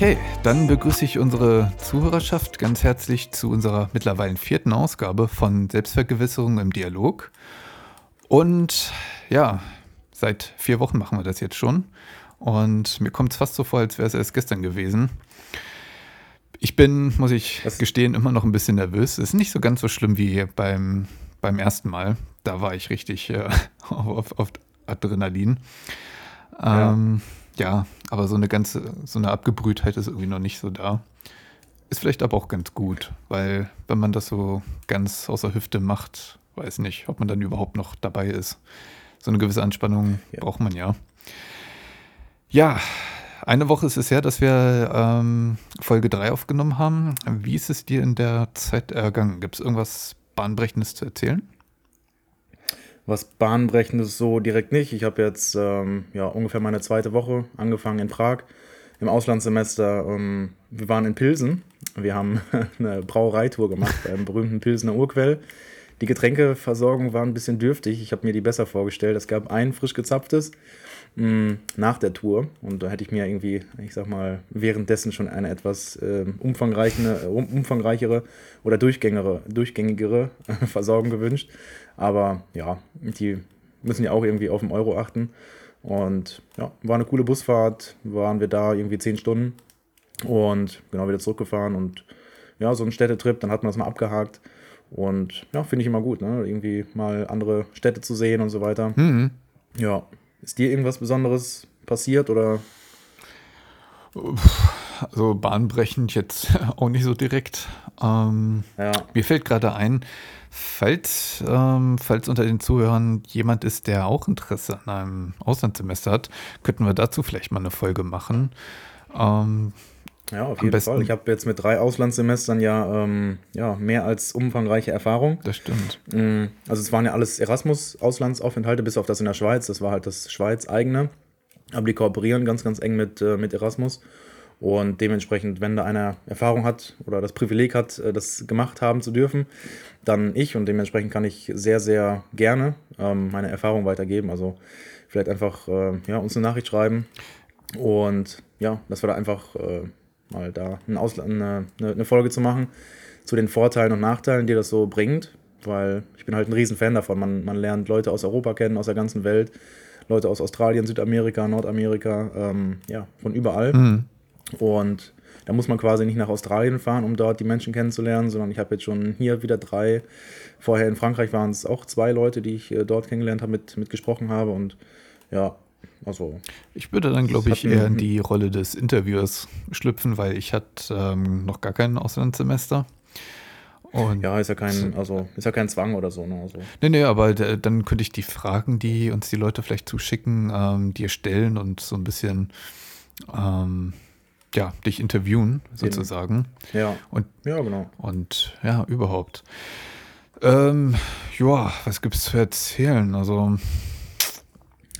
Okay, dann begrüße ich unsere Zuhörerschaft ganz herzlich zu unserer mittlerweile vierten Ausgabe von Selbstvergewisserung im Dialog. Und ja, seit vier Wochen machen wir das jetzt schon. Und mir kommt es fast so vor, als wäre es erst gestern gewesen. Ich bin, muss ich Was? gestehen, immer noch ein bisschen nervös. Es ist nicht so ganz so schlimm wie beim, beim ersten Mal. Da war ich richtig äh, auf, auf, Adrenalin. Ähm, ja. ja, aber so eine ganze, so eine Abgebrühtheit ist irgendwie noch nicht so da. Ist vielleicht aber auch ganz gut, weil wenn man das so ganz außer Hüfte macht, weiß nicht, ob man dann überhaupt noch dabei ist. So eine gewisse Anspannung ja. braucht man ja. Ja, eine Woche ist es her, dass wir ähm, Folge 3 aufgenommen haben. Wie ist es dir in der Zeit ergangen? Gibt es irgendwas Bahnbrechendes zu erzählen? Was Bahnbrechendes so direkt nicht. Ich habe jetzt ähm, ja, ungefähr meine zweite Woche angefangen in Prag im Auslandssemester. Ähm, wir waren in Pilsen. Wir haben eine Brauereitour gemacht beim berühmten Pilsener Urquell. Die Getränkeversorgung war ein bisschen dürftig. Ich habe mir die besser vorgestellt. Es gab ein frisch gezapftes mh, mm, nach der Tour. Und da hätte ich mir irgendwie, ich sag mal, währenddessen schon eine etwas äh, umfangreichere, umfangreichere oder durchgängigere, durchgängigere Versorgung gewünscht. Aber ja, die müssen ja auch irgendwie auf den Euro achten. Und ja, war eine coole Busfahrt. Waren wir da irgendwie zehn Stunden und genau wieder zurückgefahren. Und ja, so ein Städtetrip, dann hat man das mal abgehakt. Und ja, finde ich immer gut, ne? Irgendwie mal andere Städte zu sehen und so weiter. Mhm. Ja. Ist dir irgendwas Besonderes passiert oder? Also bahnbrechend jetzt auch nicht so direkt. Ähm, ja. Mir fällt gerade ein, falls, ähm, falls unter den Zuhörern jemand ist, der auch Interesse an einem Auslandssemester hat, könnten wir dazu vielleicht mal eine Folge machen. Ähm, ja, auf jeden Fall. Ich habe jetzt mit drei Auslandssemestern ja, ähm, ja mehr als umfangreiche Erfahrung. Das stimmt. Mm, also es waren ja alles Erasmus-Auslandsaufenthalte, bis auf das in der Schweiz. Das war halt das Schweiz-eigene. Aber die kooperieren ganz, ganz eng mit, äh, mit Erasmus. Und dementsprechend, wenn da einer Erfahrung hat oder das Privileg hat, äh, das gemacht haben zu dürfen, dann ich. Und dementsprechend kann ich sehr, sehr gerne ähm, meine Erfahrung weitergeben. Also vielleicht einfach äh, ja, uns eine Nachricht schreiben. Und ja, dass wir da einfach äh, mal da ein eine, eine Folge zu machen zu den Vorteilen und Nachteilen, die das so bringt, weil ich bin halt ein Riesenfan davon. Man, man lernt Leute aus Europa kennen, aus der ganzen Welt, Leute aus Australien, Südamerika, Nordamerika, ähm, ja, von überall. Mhm. Und da muss man quasi nicht nach Australien fahren, um dort die Menschen kennenzulernen, sondern ich habe jetzt schon hier wieder drei. Vorher in Frankreich waren es auch zwei Leute, die ich äh, dort kennengelernt habe, mit, mit gesprochen habe. Und ja, also, ich würde dann, glaube ich, eher in die Rolle des Interviewers schlüpfen, weil ich hatte ähm, noch gar kein Auslandssemester. Und ja, ist ja kein, also ist ja kein Zwang oder so. Ne? Also. Nee, nee, aber dann könnte ich die Fragen, die uns die Leute vielleicht zuschicken, ähm, dir stellen und so ein bisschen ähm, ja, dich interviewen, sozusagen. Ja. Und, ja, genau. Und ja, überhaupt. Ähm, ja, was gibt es zu erzählen? Also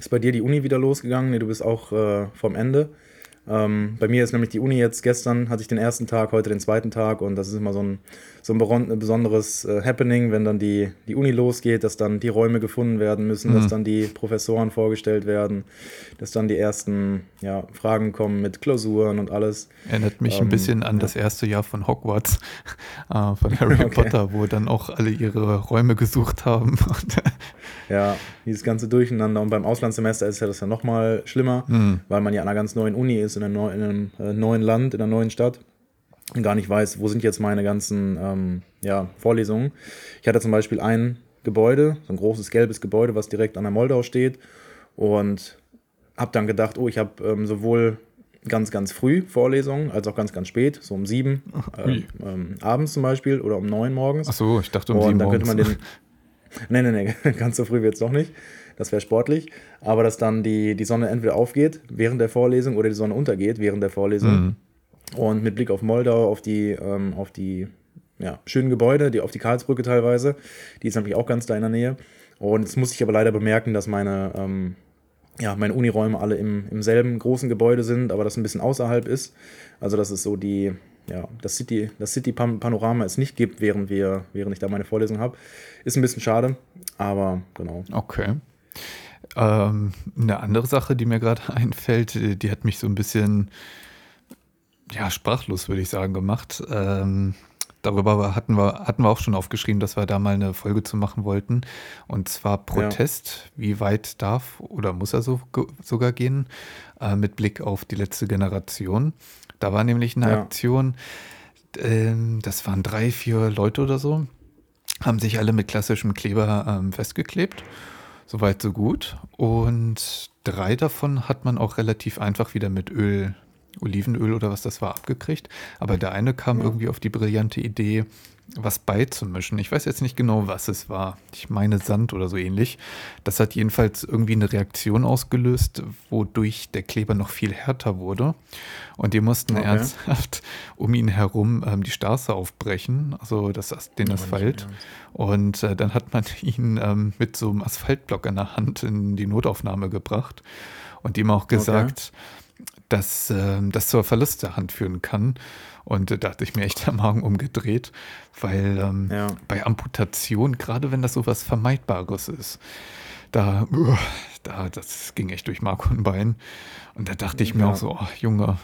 ist bei dir die Uni wieder losgegangen? Nee, du bist auch äh, vom Ende. Ähm, bei mir ist nämlich die Uni jetzt gestern, hatte ich den ersten Tag, heute den zweiten Tag und das ist immer so ein, so ein besonderes äh, Happening, wenn dann die, die Uni losgeht, dass dann die Räume gefunden werden müssen, mhm. dass dann die Professoren vorgestellt werden, dass dann die ersten ja, Fragen kommen mit Klausuren und alles. Erinnert mich ähm, ein bisschen an ja. das erste Jahr von Hogwarts, äh, von Harry okay. Potter, wo dann auch alle ihre Räume gesucht haben. ja, dieses ganze Durcheinander und beim Auslandssemester ist ja das ja nochmal schlimmer, mhm. weil man ja an einer ganz neuen Uni ist, in, neu, in einem äh, neuen Land, in einer neuen Stadt gar nicht weiß, wo sind jetzt meine ganzen ähm, ja, Vorlesungen. Ich hatte zum Beispiel ein Gebäude, so ein großes gelbes Gebäude, was direkt an der Moldau steht und habe dann gedacht, oh, ich habe ähm, sowohl ganz, ganz früh Vorlesungen, als auch ganz, ganz spät, so um sieben äh, ähm, abends zum Beispiel oder um neun morgens. Ach so, ich dachte um und sieben dann könnte man den. nee, nee, nee, ganz so früh wird es doch nicht. Das wäre sportlich. Aber dass dann die, die Sonne entweder aufgeht während der Vorlesung oder die Sonne untergeht während der Vorlesung. Mhm. Und mit Blick auf Moldau, auf die, ähm, auf die ja, schönen Gebäude, die, auf die Karlsbrücke teilweise, die ist nämlich auch ganz da in der Nähe. Und jetzt muss ich aber leider bemerken, dass meine, ähm, ja, meine Uniräume alle im, im selben großen Gebäude sind, aber das ein bisschen außerhalb ist. Also dass es so die, ja, das City, das City-Panorama es nicht gibt, während wir, während ich da meine Vorlesung habe. Ist ein bisschen schade, aber genau. Okay. Ähm, eine andere Sache, die mir gerade einfällt, die hat mich so ein bisschen ja, sprachlos, würde ich sagen, gemacht. Ähm, darüber hatten wir, hatten wir auch schon aufgeschrieben, dass wir da mal eine Folge zu machen wollten. Und zwar Protest. Ja. Wie weit darf oder muss er so, sogar gehen? Äh, mit Blick auf die letzte Generation. Da war nämlich eine ja. Aktion, äh, das waren drei, vier Leute oder so, haben sich alle mit klassischem Kleber ähm, festgeklebt. Soweit, so gut. Und drei davon hat man auch relativ einfach wieder mit Öl Olivenöl oder was das war, abgekriegt. Aber der eine kam ja. irgendwie auf die brillante Idee, was beizumischen. Ich weiß jetzt nicht genau, was es war. Ich meine Sand oder so ähnlich. Das hat jedenfalls irgendwie eine Reaktion ausgelöst, wodurch der Kleber noch viel härter wurde. Und die mussten okay. ernsthaft um ihn herum ähm, die Straße aufbrechen, also das, den Asphalt. Und äh, dann hat man ihn ähm, mit so einem Asphaltblock in der Hand in die Notaufnahme gebracht und ihm auch gesagt, okay dass äh, das zur Verlust der Hand führen kann. Und äh, da hatte ich mir echt der Magen umgedreht, weil ähm, ja. bei Amputation, gerade wenn das so was Vermeidbares ist, da, uh, da, das ging echt durch Mark und Bein. Und da dachte ich mir ja. auch so, oh, Junge,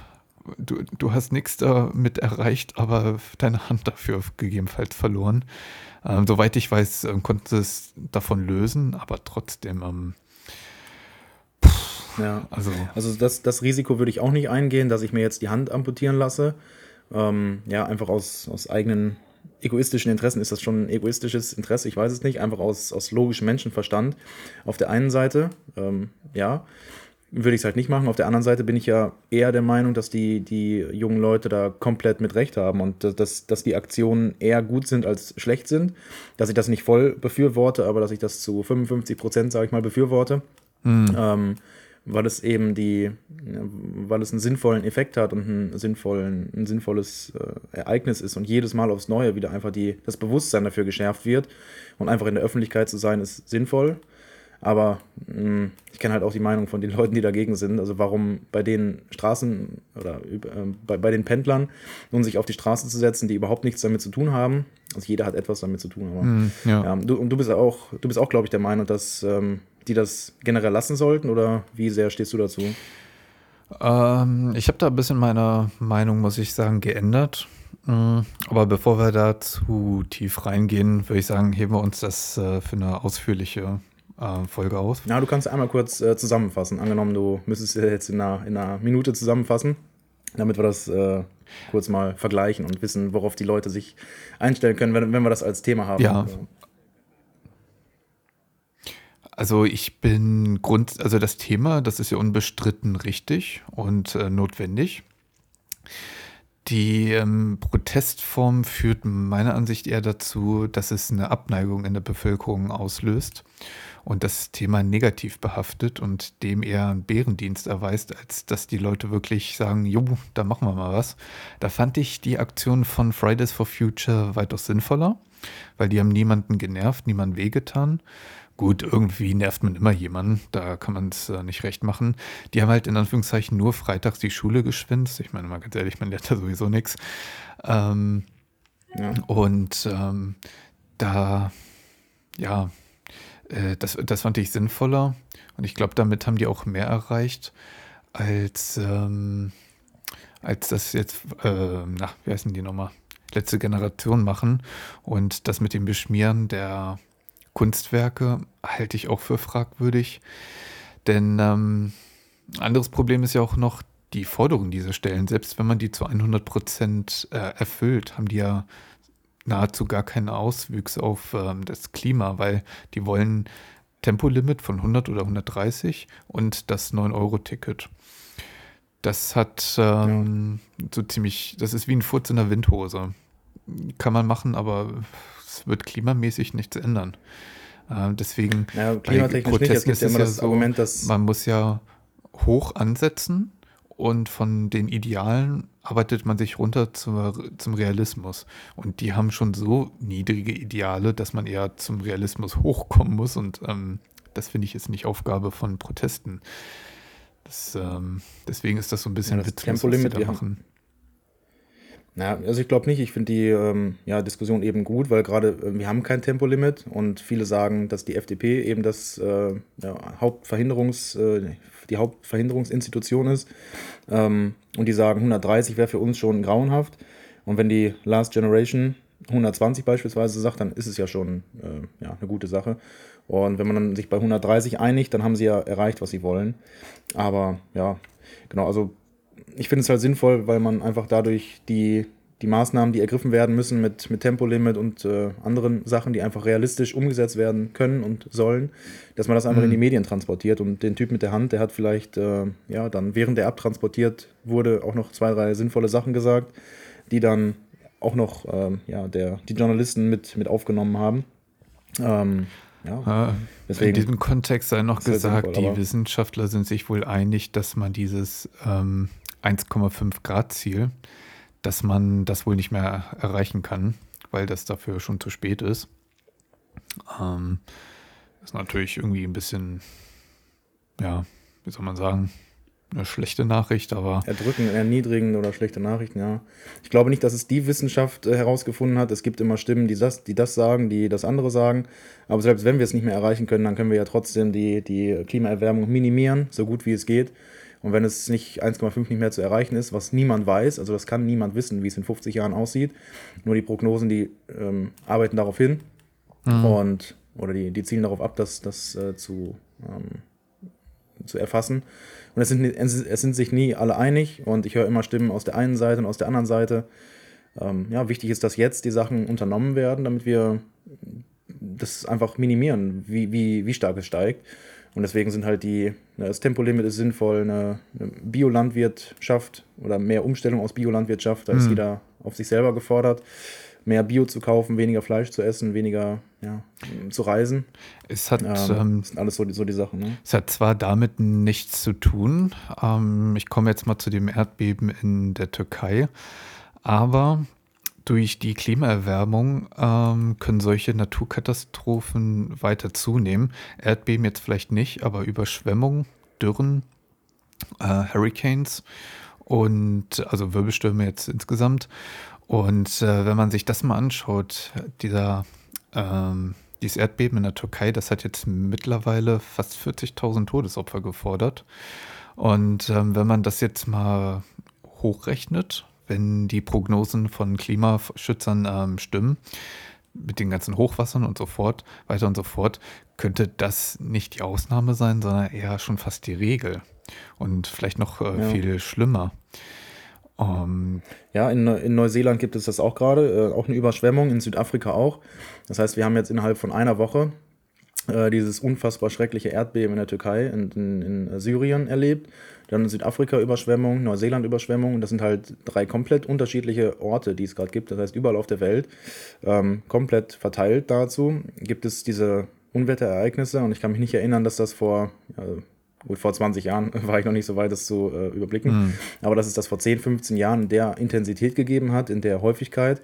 du, du hast nichts damit erreicht, aber deine Hand dafür gegebenenfalls verloren. Ähm, soweit ich weiß, äh, konnte es davon lösen, aber trotzdem, ähm, ja, also, also das, das Risiko würde ich auch nicht eingehen, dass ich mir jetzt die Hand amputieren lasse. Ähm, ja, einfach aus, aus eigenen egoistischen Interessen ist das schon ein egoistisches Interesse, ich weiß es nicht, einfach aus, aus logischem Menschenverstand. Auf der einen Seite, ähm, ja, würde ich es halt nicht machen. Auf der anderen Seite bin ich ja eher der Meinung, dass die, die jungen Leute da komplett mit Recht haben und dass, dass die Aktionen eher gut sind als schlecht sind. Dass ich das nicht voll befürworte, aber dass ich das zu 55 Prozent, sage ich mal, befürworte. Mhm. Ähm, weil es eben die, weil es einen sinnvollen Effekt hat und ein, sinnvollen, ein sinnvolles äh, Ereignis ist und jedes Mal aufs Neue wieder einfach die, das Bewusstsein dafür geschärft wird und einfach in der Öffentlichkeit zu sein, ist sinnvoll. Aber mh, hm, ich kenne halt auch die Meinung von den Leuten, die dagegen sind. Also warum bei den Straßen oder äh, bei, bei den Pendlern nun sich auf die Straße zu setzen, die überhaupt nichts damit zu tun haben. Also jeder hat etwas damit zu tun. Aber mm, ja. ja. du, und du bist auch, du bist auch, glaube ich, der Meinung, dass ähm, die das generell lassen sollten oder wie sehr stehst du dazu? Ähm, ich habe da ein bisschen meine Meinung, muss ich sagen, geändert. Mm, aber bevor wir da zu tief reingehen, würde ich sagen, heben wir uns das äh, für eine ausführliche äh, Folge aus. Ja, du kannst einmal kurz äh, zusammenfassen. Angenommen, du müsstest jetzt in einer, in einer Minute zusammenfassen, damit wir das äh, kurz mal vergleichen und wissen, worauf die Leute sich einstellen können, wenn, wenn wir das als Thema haben. Ja, also ich bin Grund, also das Thema, das ist ja unbestritten richtig und äh, notwendig. Die ähm, Protestform führt meiner Ansicht eher dazu, dass es eine Abneigung in der Bevölkerung auslöst und das Thema negativ behaftet und dem eher einen Bärendienst erweist, als dass die Leute wirklich sagen, jo, da machen wir mal was. Da fand ich die Aktion von Fridays for Future weitaus sinnvoller, weil die haben niemanden genervt, niemanden wehgetan Gut, irgendwie nervt man immer jemanden, da kann man es äh, nicht recht machen. Die haben halt in Anführungszeichen nur freitags die Schule geschwänzt. Ich meine mal ganz ehrlich, man lernt da sowieso nichts. Ähm, ja. Und ähm, da, ja, äh, das, das fand ich sinnvoller. Und ich glaube, damit haben die auch mehr erreicht, als, ähm, als das jetzt, äh, na, wie heißen die nochmal? Letzte Generation machen. Und das mit dem Beschmieren der Kunstwerke halte ich auch für fragwürdig. Denn ähm, anderes Problem ist ja auch noch die Forderungen dieser Stellen. Selbst wenn man die zu 100 Prozent äh, erfüllt, haben die ja nahezu gar keinen Auswüchs auf ähm, das Klima, weil die wollen Tempolimit von 100 oder 130 und das 9-Euro-Ticket. Das hat ähm, ja. so ziemlich, das ist wie ein Furz in der Windhose. Kann man machen, aber wird klimamäßig nichts ändern. Äh, deswegen ja, klimatechnisch nicht. Es gibt ja immer das so, Argument, dass man muss ja hoch ansetzen und von den Idealen arbeitet man sich runter zum, zum Realismus. Und die haben schon so niedrige Ideale, dass man eher zum Realismus hochkommen muss. Und ähm, das finde ich jetzt nicht Aufgabe von Protesten. Das, ähm, deswegen ist das so ein bisschen ja, das Tempolimit, wir machen. Ja, also ich glaube nicht. Ich finde die ähm, ja, Diskussion eben gut, weil gerade äh, wir haben kein Tempolimit und viele sagen, dass die FDP eben das äh, ja, Hauptverhinderungs, äh, die Hauptverhinderungsinstitution ist. Ähm, und die sagen, 130 wäre für uns schon grauenhaft. Und wenn die Last Generation 120 beispielsweise sagt, dann ist es ja schon äh, ja, eine gute Sache. Und wenn man dann sich bei 130 einigt, dann haben sie ja erreicht, was sie wollen. Aber ja, genau, also ich finde es halt sinnvoll, weil man einfach dadurch die, die Maßnahmen, die ergriffen werden müssen mit, mit Tempolimit und äh, anderen Sachen, die einfach realistisch umgesetzt werden können und sollen, dass man das einfach mhm. in die mhm. Medien transportiert. Und den Typ mit der Hand, der hat vielleicht, äh, ja, dann während der abtransportiert wurde, auch noch zwei, drei sinnvolle Sachen gesagt, die dann auch noch ähm, ja, der, die Journalisten mit, mit aufgenommen haben. Ähm, ja, deswegen, in diesem Kontext sei noch gesagt, sinnvoll, die Wissenschaftler sind sich wohl einig, dass man dieses ähm, 1,5 Grad Ziel, dass man das wohl nicht mehr erreichen kann, weil das dafür schon zu spät ist. Ähm, ist natürlich irgendwie ein bisschen, ja, wie soll man sagen, eine schlechte Nachricht, aber. Erdrücken, erniedrigen oder schlechte Nachrichten, ja. Ich glaube nicht, dass es die Wissenschaft äh, herausgefunden hat. Es gibt immer Stimmen, die das, die das sagen, die das andere sagen. Aber selbst wenn wir es nicht mehr erreichen können, dann können wir ja trotzdem die, die Klimaerwärmung minimieren, so gut wie es geht. Und wenn es nicht 1,5 nicht mehr zu erreichen ist, was niemand weiß, also das kann niemand wissen, wie es in 50 Jahren aussieht, nur die Prognosen, die ähm, arbeiten darauf hin mhm. und oder die, die zielen darauf ab, das, das äh, zu, ähm, zu erfassen. Und es sind, es sind sich nie alle einig und ich höre immer Stimmen aus der einen Seite und aus der anderen Seite. Ähm, ja, wichtig ist, dass jetzt die Sachen unternommen werden, damit wir das einfach minimieren, wie, wie, wie stark es steigt. Und deswegen sind halt die, das Tempolimit ist sinnvoll, eine, eine Biolandwirtschaft oder mehr Umstellung aus Biolandwirtschaft, da ist mhm. jeder auf sich selber gefordert, mehr Bio zu kaufen, weniger Fleisch zu essen, weniger ja, zu reisen. Es hat, ähm, ähm, das sind alles so die, so die Sachen. Ne? Es hat zwar damit nichts zu tun, ähm, ich komme jetzt mal zu dem Erdbeben in der Türkei, aber durch die Klimaerwärmung ähm, können solche Naturkatastrophen weiter zunehmen. Erdbeben jetzt vielleicht nicht, aber Überschwemmungen, Dürren, äh, Hurricanes und also Wirbelstürme jetzt insgesamt. Und äh, wenn man sich das mal anschaut, dieser ähm, dieses Erdbeben in der Türkei, das hat jetzt mittlerweile fast 40.000 Todesopfer gefordert. Und ähm, wenn man das jetzt mal hochrechnet, wenn die Prognosen von Klimaschützern ähm, stimmen, mit den ganzen Hochwassern und so fort, weiter und so fort, könnte das nicht die Ausnahme sein, sondern eher schon fast die Regel. Und vielleicht noch äh, ja. viel schlimmer. Um, ja, in, in, Neuseeland gibt es das auch gerade, äh, auch eine Überschwemmung, in Südafrika auch. Das heißt, wir haben jetzt innerhalb von einer Woche äh, dieses unfassbar schreckliche Erdbeben in der Türkei und in, in, Syrien erlebt. Dann Südafrika Überschwemmung, Neuseeland Überschwemmung. Das sind halt drei komplett unterschiedliche Orte, die es gerade gibt. Das heißt, überall auf der Welt, ähm, komplett verteilt dazu, gibt es diese Unwetterereignisse. Und ich kann mich nicht erinnern, dass das vor, ja, gut, vor 20 Jahren war ich noch nicht so weit, das zu äh, überblicken. Mhm. Aber dass es das vor 10, 15 Jahren in der Intensität gegeben hat, in der Häufigkeit.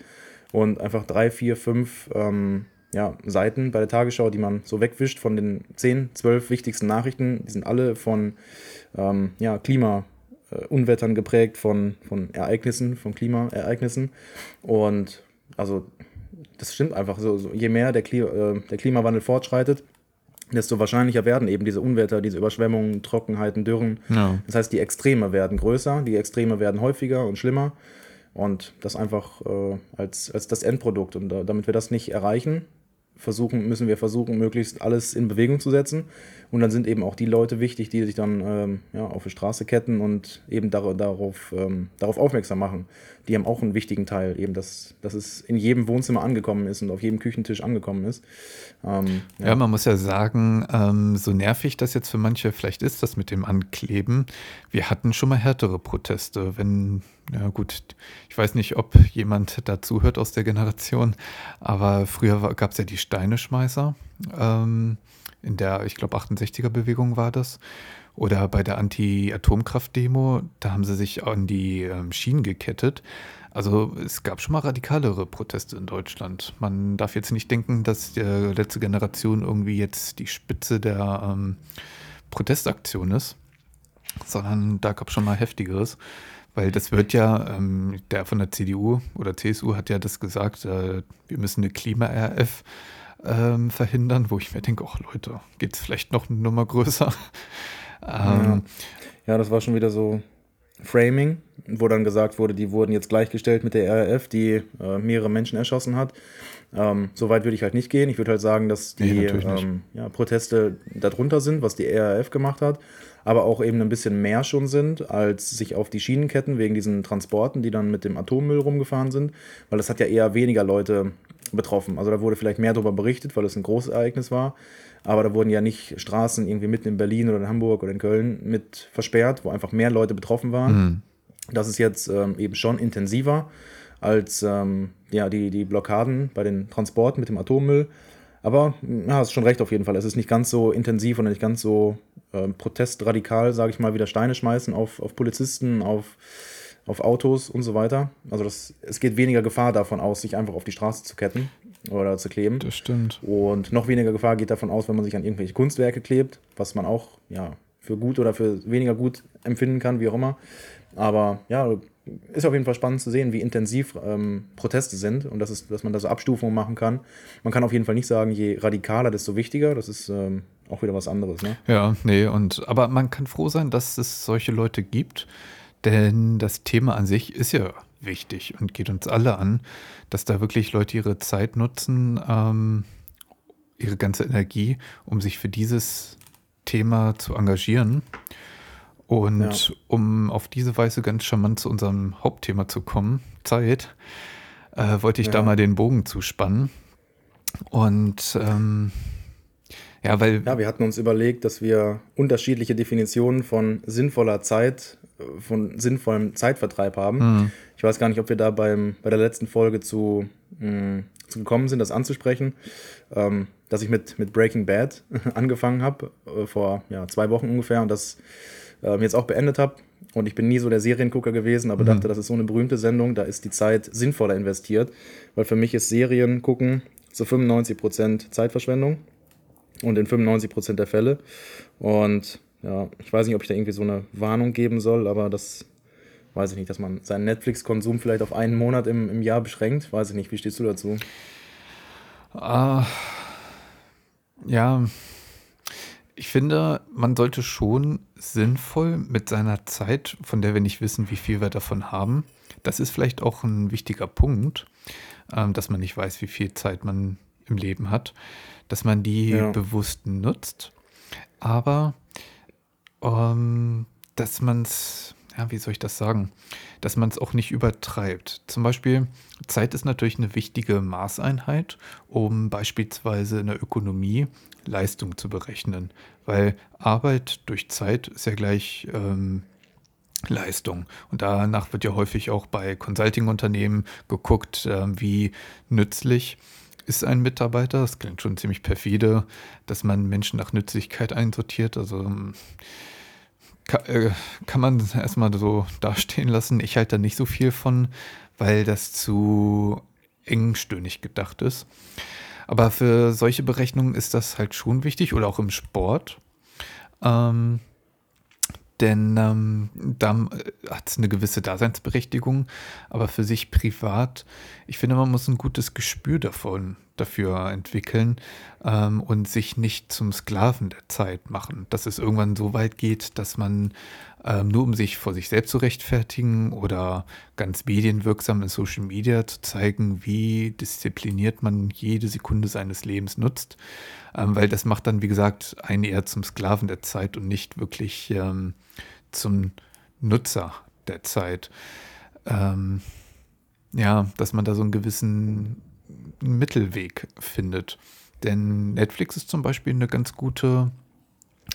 Und einfach drei, vier, fünf ähm, ja, Seiten bei der Tagesschau, die man so wegwischt von den 10, 12 wichtigsten Nachrichten. Die sind alle von ähm, ja, Klimaunwettern äh, geprägt, von, von Ereignissen, von Klimaereignissen. Und also das stimmt einfach. So, so je mehr der, Kli äh, der Klimawandel fortschreitet, desto wahrscheinlicher werden eben diese Unwetter, diese Überschwemmungen, Trockenheiten, Dürren. Ja. Das heißt, die Extreme werden größer, die Extreme werden häufiger und schlimmer. Und das einfach äh, als, als das Endprodukt. Und äh, damit wir das nicht erreichen, versuchen, müssen wir versuchen, möglichst alles in Bewegung zu setzen. Und dann sind eben auch die Leute wichtig, die sich dann ähm, ja, auf die Straße ketten und eben dar darauf, ähm, darauf aufmerksam machen. Die haben auch einen wichtigen Teil, eben, dass, dass es in jedem Wohnzimmer angekommen ist und auf jedem Küchentisch angekommen ist. Ähm, ja. ja. man muss ja sagen, ähm, so nervig das jetzt für manche vielleicht ist, das mit dem Ankleben. Wir hatten schon mal härtere Proteste, wenn ja gut, ich weiß nicht, ob jemand dazu hört aus der Generation, aber früher gab es ja die Steineschmeißer. Ähm, in der, ich glaube, 68er-Bewegung war das. Oder bei der Anti-Atomkraft-Demo, da haben sie sich an die ähm, Schienen gekettet. Also es gab schon mal radikalere Proteste in Deutschland. Man darf jetzt nicht denken, dass die letzte Generation irgendwie jetzt die Spitze der ähm, Protestaktion ist, sondern da gab es schon mal heftigeres Weil das wird ja, ähm, der von der CDU oder CSU hat ja das gesagt, äh, wir müssen eine Klima-RF ähm, verhindern, wo ich mir denke, ach Leute, geht es vielleicht noch eine Nummer größer? ähm, ja. ja, das war schon wieder so Framing, wo dann gesagt wurde, die wurden jetzt gleichgestellt mit der RAF, die äh, mehrere Menschen erschossen hat. Ähm, so weit würde ich halt nicht gehen. Ich würde halt sagen, dass die nee, ähm, ja, Proteste darunter sind, was die RAF gemacht hat, aber auch eben ein bisschen mehr schon sind, als sich auf die Schienenketten wegen diesen Transporten, die dann mit dem Atommüll rumgefahren sind, weil das hat ja eher weniger Leute betroffen. Also da wurde vielleicht mehr darüber berichtet, weil es ein großes Ereignis war. Aber da wurden ja nicht Straßen irgendwie mitten in Berlin oder in Hamburg oder in Köln mit versperrt, wo einfach mehr Leute betroffen waren. Mhm. Das ist jetzt ähm, eben schon intensiver als ähm, ja, die, die Blockaden bei den Transporten mit dem Atommüll. Aber ja, hast schon recht auf jeden Fall. Es ist nicht ganz so intensiv und nicht ganz so äh, protestradikal, sage ich mal, wieder Steine schmeißen auf, auf Polizisten, auf auf Autos und so weiter. Also das, es geht weniger Gefahr davon aus, sich einfach auf die Straße zu ketten oder zu kleben. Das stimmt. Und noch weniger Gefahr geht davon aus, wenn man sich an irgendwelche Kunstwerke klebt, was man auch ja, für gut oder für weniger gut empfinden kann, wie auch immer. Aber ja, ist auf jeden Fall spannend zu sehen, wie intensiv ähm, Proteste sind und dass, es, dass man da so Abstufungen machen kann. Man kann auf jeden Fall nicht sagen, je radikaler, desto wichtiger. Das ist ähm, auch wieder was anderes. Ne? Ja, nee, und aber man kann froh sein, dass es solche Leute gibt, denn das Thema an sich ist ja wichtig und geht uns alle an, dass da wirklich Leute ihre Zeit nutzen, ähm, ihre ganze Energie, um sich für dieses Thema zu engagieren. Und ja. um auf diese Weise ganz charmant zu unserem Hauptthema zu kommen, Zeit, äh, wollte ich ja. da mal den Bogen zuspannen. Und ähm, ja, weil. Ja, wir hatten uns überlegt, dass wir unterschiedliche Definitionen von sinnvoller Zeit von sinnvollem Zeitvertreib haben. Mhm. Ich weiß gar nicht, ob wir da beim, bei der letzten Folge zu, mh, mm, zu gekommen sind, das anzusprechen, ähm, dass ich mit, mit Breaking Bad angefangen habe, äh, vor ja, zwei Wochen ungefähr, und das äh, jetzt auch beendet habe. Und ich bin nie so der Seriengucker gewesen, aber mhm. dachte, das ist so eine berühmte Sendung, da ist die Zeit sinnvoller investiert, weil für mich ist Serien gucken zu 95% Zeitverschwendung und in 95% der Fälle. Und ja, ich weiß nicht, ob ich da irgendwie so eine Warnung geben soll, aber das weiß ich nicht, dass man seinen Netflix-Konsum vielleicht auf einen Monat im, im Jahr beschränkt. Weiß ich nicht, wie stehst du dazu? Uh, ja, ich finde, man sollte schon sinnvoll mit seiner Zeit, von der wir nicht wissen, wie viel wir davon haben, das ist vielleicht auch ein wichtiger Punkt, ähm, dass man nicht weiß, wie viel Zeit man im Leben hat, dass man die ja. bewusst nutzt. Aber ähm, dass man es, ja, wie soll ich das sagen, dass man es auch nicht übertreibt. Zum Beispiel, Zeit ist natürlich eine wichtige Maßeinheit, um beispielsweise in der Ökonomie Leistung zu berechnen, weil Arbeit durch Zeit ist ja gleich ähm, Leistung. Und danach wird ja häufig auch bei Consulting-Unternehmen geguckt, äh, wie nützlich ist ein Mitarbeiter. Das klingt schon ziemlich perfide, dass man Menschen nach Nützlichkeit einsortiert. Also ähm, kann, äh, kann man erstmal so dastehen lassen. Ich halte da nicht so viel von, weil das zu engstöhnig gedacht ist. Aber für solche Berechnungen ist das halt schon wichtig oder auch im Sport. Ähm, denn ähm, da äh, hat es eine gewisse Daseinsberechtigung, aber für sich privat, ich finde, man muss ein gutes Gespür davon, dafür entwickeln ähm, und sich nicht zum Sklaven der Zeit machen, dass es irgendwann so weit geht, dass man ähm, nur um sich vor sich selbst zu rechtfertigen oder ganz medienwirksam in Social Media zu zeigen, wie diszipliniert man jede Sekunde seines Lebens nutzt, ähm, weil das macht dann, wie gesagt, einen eher zum Sklaven der Zeit und nicht wirklich ähm, zum Nutzer der Zeit. Ähm, ja, dass man da so einen gewissen Mittelweg findet. Denn Netflix ist zum Beispiel eine ganz gute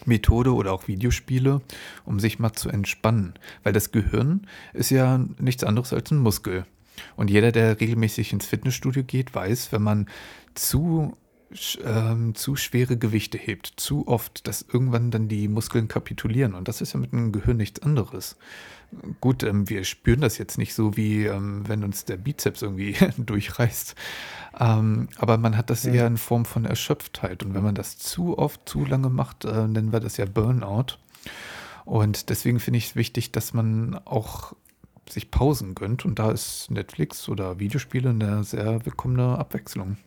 Methode oder auch Videospiele, um sich mal zu entspannen. Weil das Gehirn ist ja nichts anderes als ein Muskel. Und jeder, der regelmäßig ins Fitnessstudio geht, weiß, wenn man zu ähm, zu schwere Gewichte hebt, zu oft, dass irgendwann dann die Muskeln kapitulieren. Und das ist ja mit dem Gehirn nichts anderes. Gut, ähm, wir spüren das jetzt nicht so, wie ähm, wenn uns der Bizeps irgendwie durchreißt. Ähm, aber man hat das ja. eher in Form von Erschöpftheit. Und wenn man das zu oft, zu lange macht, äh, nennen wir das ja Burnout. Und deswegen finde ich es wichtig, dass man auch sich Pausen gönnt. Und da ist Netflix oder Videospiele eine sehr willkommene Abwechslung.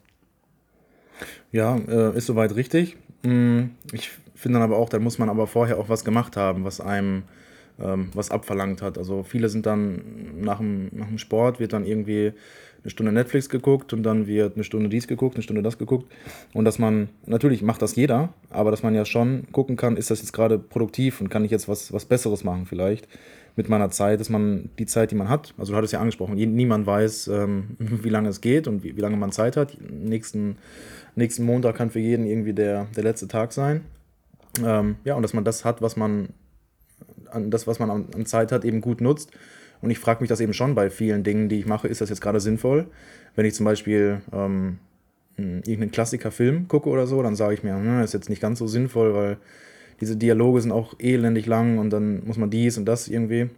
Ja, äh, ist soweit richtig. Mm, ich finde dann aber auch, da muss man aber vorher auch was gemacht haben, was einem ähm, was abverlangt hat. Also viele sind dann nach dem, nach dem Sport, wird dann irgendwie eine Stunde Netflix geguckt und dann wird eine Stunde dies geguckt, eine Stunde das geguckt. Und dass man, natürlich macht das jeder, aber dass man ja schon gucken kann, ist das jetzt gerade produktiv und kann ich jetzt was, was Besseres machen vielleicht mit meiner Zeit, dass man die Zeit, die man hat, also du hattest ja angesprochen, niemand weiß, ähm, wie lange es geht und wie, wie lange man Zeit hat. Nächsten, nächsten Montag kann für jeden irgendwie der, der letzte Tag sein. Ähm, ja, und dass man das hat, was man, an das, was man an, an Zeit hat, eben gut nutzt und ich frage mich das eben schon bei vielen Dingen, die ich mache, ist das jetzt gerade sinnvoll? Wenn ich zum Beispiel ähm, irgendeinen Klassikerfilm gucke oder so, dann sage ich mir, hm, ist jetzt nicht ganz so sinnvoll, weil diese Dialoge sind auch elendig lang und dann muss man dies und das irgendwie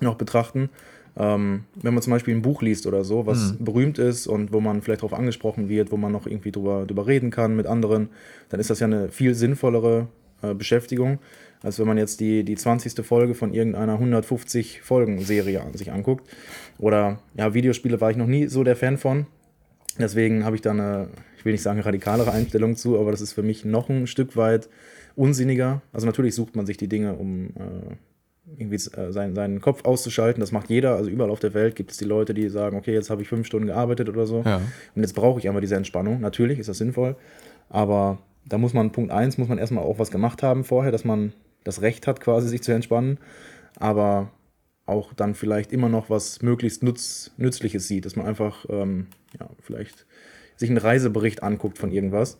noch betrachten. Ähm, wenn man zum Beispiel ein Buch liest oder so, was mhm. berühmt ist und wo man vielleicht darauf angesprochen wird, wo man noch irgendwie drüber, drüber reden kann mit anderen, dann ist das ja eine viel sinnvollere äh, Beschäftigung, als wenn man jetzt die, die 20. Folge von irgendeiner 150 Folgen-Serie an sich anguckt. Oder ja, Videospiele war ich noch nie so der Fan von. Deswegen habe ich da eine, ich will nicht sagen radikalere Einstellung zu, aber das ist für mich noch ein Stück weit unsinniger. Also natürlich sucht man sich die Dinge, um äh, irgendwie äh, seinen, seinen Kopf auszuschalten. Das macht jeder. Also überall auf der Welt gibt es die Leute, die sagen, okay, jetzt habe ich fünf Stunden gearbeitet oder so. Ja. Und jetzt brauche ich einfach diese Entspannung. Natürlich ist das sinnvoll. Aber da muss man, Punkt 1, muss man erstmal auch was gemacht haben vorher, dass man das Recht hat, quasi sich zu entspannen, aber auch dann vielleicht immer noch was möglichst nutz, Nützliches sieht, dass man einfach ähm, ja, vielleicht sich einen Reisebericht anguckt von irgendwas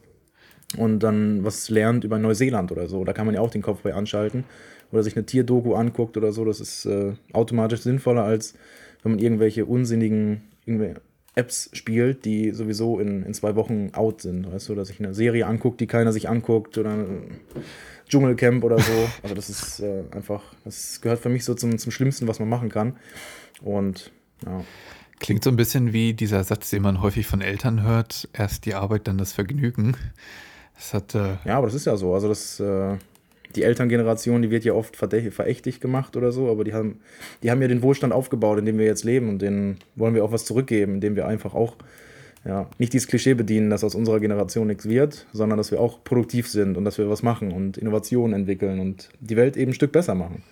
und dann was lernt über Neuseeland oder so. Da kann man ja auch den Kopf bei anschalten oder sich eine Tierdoku anguckt oder so. Das ist äh, automatisch sinnvoller, als wenn man irgendwelche unsinnigen irgendwelche Apps spielt, die sowieso in, in zwei Wochen out sind. Weißt du, dass sich eine Serie anguckt, die keiner sich anguckt oder Dschungelcamp oder so. Also das ist äh, einfach, das gehört für mich so zum, zum Schlimmsten, was man machen kann. Und ja. Klingt so ein bisschen wie dieser Satz, den man häufig von Eltern hört, erst die Arbeit, dann das Vergnügen. Das hat, äh ja, aber das ist ja so. Also das, äh, die Elterngeneration, die wird ja oft verächtlich gemacht oder so, aber die haben, die haben ja den Wohlstand aufgebaut, in dem wir jetzt leben und denen wollen wir auch was zurückgeben, indem wir einfach auch ja, nicht dieses Klischee bedienen, dass aus unserer Generation nichts wird, sondern dass wir auch produktiv sind und dass wir was machen und Innovationen entwickeln und die Welt eben ein Stück besser machen.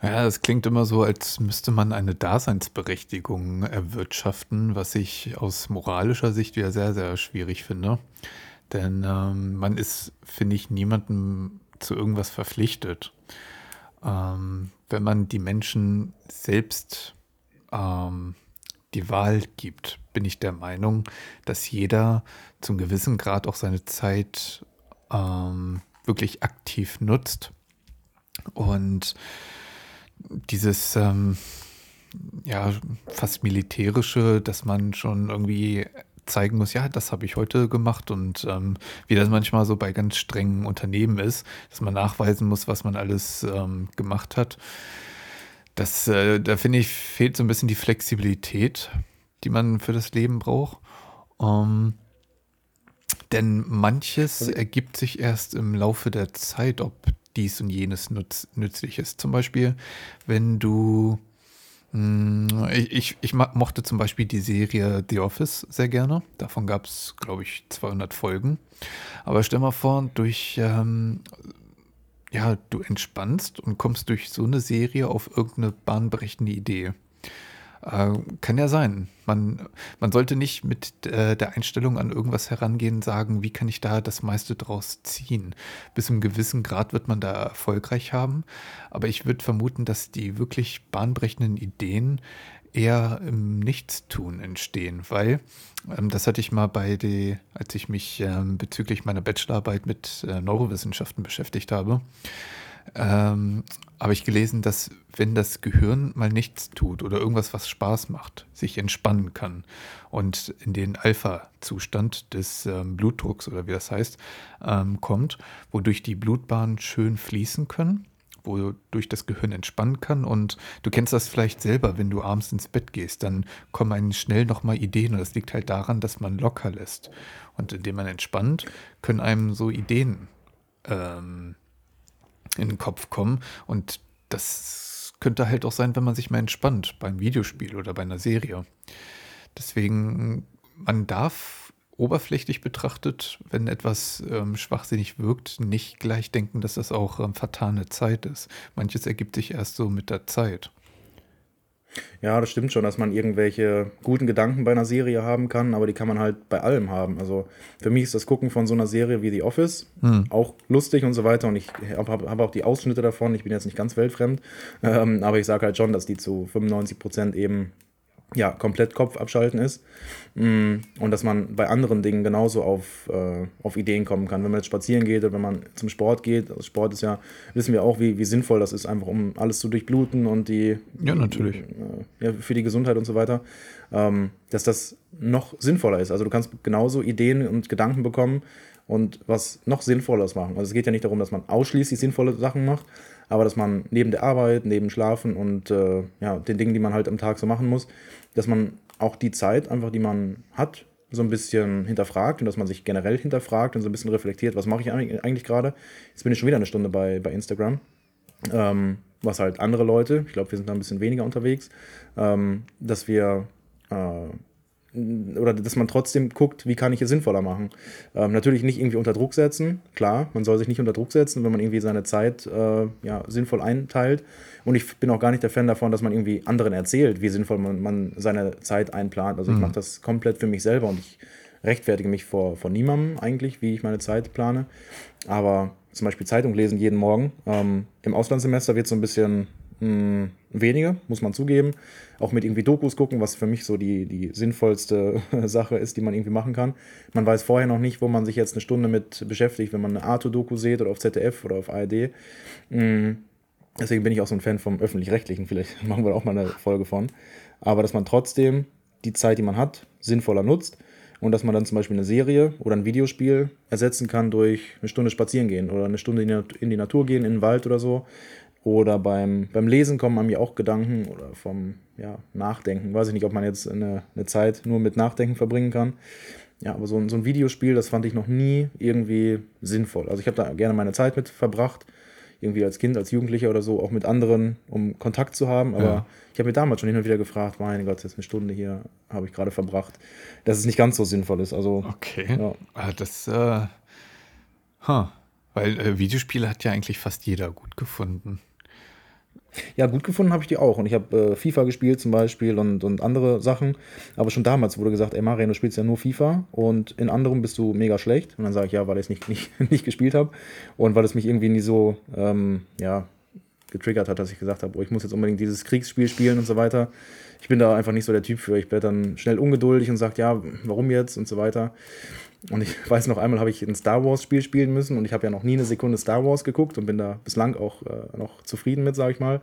Ja, es klingt immer so, als müsste man eine Daseinsberechtigung erwirtschaften, was ich aus moralischer Sicht wieder sehr, sehr schwierig finde. Denn ähm, man ist, finde ich, niemandem zu irgendwas verpflichtet. Ähm, wenn man die Menschen selbst ähm, die Wahl gibt, bin ich der Meinung, dass jeder zum gewissen Grad auch seine Zeit ähm, wirklich aktiv nutzt. Und dieses ähm, ja fast militärische, dass man schon irgendwie zeigen muss, ja, das habe ich heute gemacht und ähm, wie das manchmal so bei ganz strengen Unternehmen ist, dass man nachweisen muss, was man alles ähm, gemacht hat. Das, äh, da finde ich, fehlt so ein bisschen die Flexibilität, die man für das Leben braucht. Ähm, denn manches also ergibt sich erst im Laufe der Zeit, ob dies und jenes nutz, nützlich ist. Zum Beispiel, wenn du ich, ich, ich, mochte zum Beispiel die Serie The Office sehr gerne. Davon gab es, glaube ich, 200 Folgen. Aber stell mal vor, durch ähm, ja, du entspannst und kommst durch so eine Serie auf irgendeine bahnbrechende Idee. Äh, kann ja sein. Man, man sollte nicht mit äh, der Einstellung an irgendwas herangehen, sagen, wie kann ich da das meiste draus ziehen. Bis zu einem gewissen Grad wird man da erfolgreich haben. Aber ich würde vermuten, dass die wirklich bahnbrechenden Ideen eher im Nichtstun entstehen, weil ähm, das hatte ich mal bei die, als ich mich ähm, bezüglich meiner Bachelorarbeit mit äh, Neurowissenschaften beschäftigt habe, ähm, habe ich gelesen, dass wenn das Gehirn mal nichts tut oder irgendwas, was Spaß macht, sich entspannen kann und in den Alpha-Zustand des ähm, Blutdrucks oder wie das heißt, ähm, kommt, wodurch die Blutbahnen schön fließen können wodurch das Gehirn entspannen kann. Und du kennst das vielleicht selber, wenn du abends ins Bett gehst, dann kommen einem schnell nochmal Ideen. Und das liegt halt daran, dass man locker lässt. Und indem man entspannt, können einem so Ideen ähm, in den Kopf kommen. Und das könnte halt auch sein, wenn man sich mal entspannt beim Videospiel oder bei einer Serie. Deswegen, man darf oberflächlich betrachtet, wenn etwas ähm, schwachsinnig wirkt, nicht gleich denken, dass das auch ähm, vertane Zeit ist. Manches ergibt sich erst so mit der Zeit. Ja, das stimmt schon, dass man irgendwelche guten Gedanken bei einer Serie haben kann, aber die kann man halt bei allem haben. Also für mich ist das Gucken von so einer Serie wie The Office hm. auch lustig und so weiter und ich habe hab auch die Ausschnitte davon. Ich bin jetzt nicht ganz weltfremd, ähm, aber ich sage halt schon, dass die zu 95 Prozent eben ja, komplett Kopf abschalten ist. Mm, und dass man bei anderen Dingen genauso auf, äh, auf Ideen kommen kann. Wenn man jetzt spazieren geht oder wenn man zum Sport geht, also Sport ist ja, wissen wir auch, wie, wie sinnvoll das ist, einfach um alles zu durchbluten und die. Ja, natürlich. Äh, ja, für die Gesundheit und so weiter. Ähm, dass das noch sinnvoller ist. Also du kannst genauso Ideen und Gedanken bekommen und was noch Sinnvolleres machen. Also es geht ja nicht darum, dass man ausschließlich sinnvolle Sachen macht, aber dass man neben der Arbeit, neben Schlafen und äh, ja, den Dingen, die man halt am Tag so machen muss, dass man auch die Zeit einfach, die man hat, so ein bisschen hinterfragt und dass man sich generell hinterfragt und so ein bisschen reflektiert, was mache ich eigentlich gerade. Jetzt bin ich schon wieder eine Stunde bei, bei Instagram. Ähm, was halt andere Leute, ich glaube, wir sind da ein bisschen weniger unterwegs, ähm, dass wir äh, oder dass man trotzdem guckt, wie kann ich es sinnvoller machen. Ähm, natürlich nicht irgendwie unter Druck setzen, klar, man soll sich nicht unter Druck setzen, wenn man irgendwie seine Zeit äh, ja, sinnvoll einteilt. Und ich bin auch gar nicht der Fan davon, dass man irgendwie anderen erzählt, wie sinnvoll man, man seine Zeit einplant. Also ich mhm. mache das komplett für mich selber und ich rechtfertige mich vor, vor niemandem eigentlich, wie ich meine Zeit plane. Aber zum Beispiel Zeitung lesen jeden Morgen. Ähm, Im Auslandssemester wird es so ein bisschen mh, weniger, muss man zugeben. Auch mit irgendwie Dokus gucken, was für mich so die, die sinnvollste Sache ist, die man irgendwie machen kann. Man weiß vorher noch nicht, wo man sich jetzt eine Stunde mit beschäftigt, wenn man eine Arto-Doku sieht oder auf ZDF oder auf ARD. Hm, deswegen bin ich auch so ein Fan vom Öffentlich-Rechtlichen. Vielleicht machen wir auch mal eine Folge von. Aber dass man trotzdem die Zeit, die man hat, sinnvoller nutzt und dass man dann zum Beispiel eine Serie oder ein Videospiel ersetzen kann durch eine Stunde spazieren gehen oder eine Stunde in die Natur gehen, in den Wald oder so. Oder beim, beim Lesen kommen mir auch Gedanken oder vom ja, Nachdenken. Weiß ich nicht, ob man jetzt eine, eine Zeit nur mit Nachdenken verbringen kann. Ja, aber so ein, so ein Videospiel, das fand ich noch nie irgendwie sinnvoll. Also ich habe da gerne meine Zeit mit verbracht, irgendwie als Kind, als Jugendlicher oder so, auch mit anderen, um Kontakt zu haben. Aber ja. ich habe mir damals schon hin und wieder gefragt, mein Gott, jetzt eine Stunde hier habe ich gerade verbracht, dass es nicht ganz so sinnvoll ist. Also, okay. Ja. Ah, das, äh, huh. weil äh, Videospiele hat ja eigentlich fast jeder gut gefunden. Ja, gut gefunden habe ich die auch. Und ich habe äh, FIFA gespielt zum Beispiel und, und andere Sachen. Aber schon damals wurde gesagt, ey Marian, du spielst ja nur FIFA und in anderem bist du mega schlecht. Und dann sage ich ja, weil ich es nicht, nicht, nicht gespielt habe und weil es mich irgendwie nie so ähm, ja, getriggert hat, dass ich gesagt habe, oh, ich muss jetzt unbedingt dieses Kriegsspiel spielen und so weiter. Ich bin da einfach nicht so der Typ für. Ich werde dann schnell ungeduldig und sage, ja, warum jetzt und so weiter. Und ich weiß noch einmal, habe ich ein Star Wars Spiel spielen müssen und ich habe ja noch nie eine Sekunde Star Wars geguckt und bin da bislang auch äh, noch zufrieden mit, sage ich mal.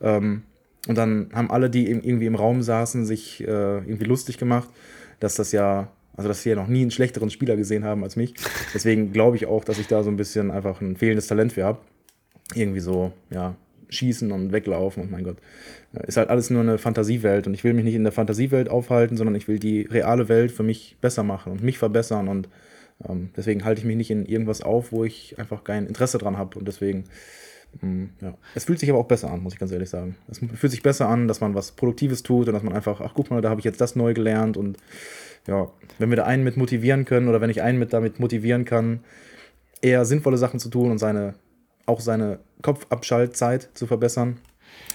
Ähm, und dann haben alle, die irgendwie im Raum saßen, sich äh, irgendwie lustig gemacht, dass das ja, also dass sie ja noch nie einen schlechteren Spieler gesehen haben als mich. Deswegen glaube ich auch, dass ich da so ein bisschen einfach ein fehlendes Talent für habe. Irgendwie so, ja, schießen und weglaufen und mein Gott. Ist halt alles nur eine Fantasiewelt und ich will mich nicht in der Fantasiewelt aufhalten, sondern ich will die reale Welt für mich besser machen und mich verbessern und ähm, deswegen halte ich mich nicht in irgendwas auf, wo ich einfach kein Interesse dran habe und deswegen, ähm, ja. Es fühlt sich aber auch besser an, muss ich ganz ehrlich sagen. Es fühlt sich besser an, dass man was Produktives tut und dass man einfach, ach guck mal, da habe ich jetzt das neu gelernt und ja, wenn wir da einen mit motivieren können oder wenn ich einen mit damit motivieren kann, eher sinnvolle Sachen zu tun und seine auch seine Kopfabschaltzeit zu verbessern,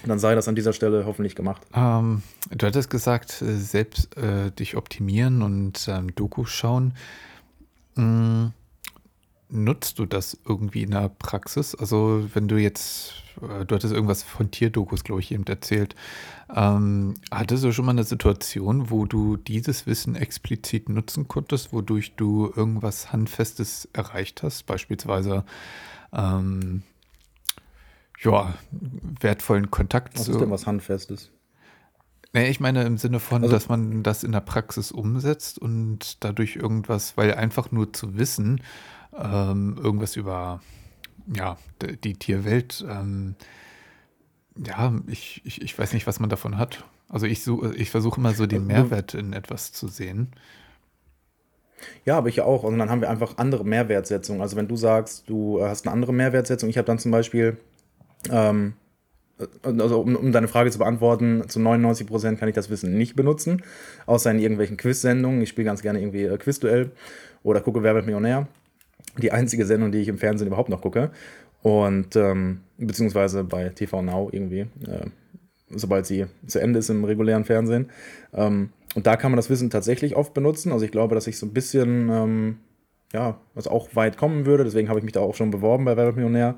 dann sei das an dieser Stelle hoffentlich gemacht. Ähm, du hattest gesagt, äh, selbst äh, dich optimieren und ähm, Doku schauen. Hm, nutzt du das irgendwie in der Praxis? Also wenn du jetzt, äh, du hattest irgendwas von Tierdokus, glaube ich, eben erzählt. Ähm, hattest du schon mal eine Situation, wo du dieses Wissen explizit nutzen konntest, wodurch du irgendwas Handfestes erreicht hast? Beispielsweise ähm, ja, wertvollen Kontakt was zu. Was ist denn was Handfestes? Nee, ich meine im Sinne von, also, dass man das in der Praxis umsetzt und dadurch irgendwas, weil einfach nur zu wissen, ähm, irgendwas über ja, die Tierwelt, ähm, ja, ich, ich, ich weiß nicht, was man davon hat. Also ich, ich versuche immer so den Mehrwert in etwas zu sehen. Ja, aber ich auch. Und dann haben wir einfach andere Mehrwertsetzungen. Also wenn du sagst, du hast eine andere Mehrwertsetzung, ich habe dann zum Beispiel, ähm, also um, um, deine Frage zu beantworten, zu 99 Prozent kann ich das Wissen nicht benutzen, außer in irgendwelchen Quiz-Sendungen. Ich spiele ganz gerne irgendwie äh, Quizduell oder gucke Wer wird Millionär. Die einzige Sendung, die ich im Fernsehen überhaupt noch gucke. Und ähm, beziehungsweise bei TV Now irgendwie, äh, sobald sie zu Ende ist im regulären Fernsehen. Ähm, und da kann man das Wissen tatsächlich oft benutzen. Also ich glaube, dass ich so ein bisschen ähm, ja, was auch weit kommen würde. Deswegen habe ich mich da auch schon beworben bei Werbemillionär.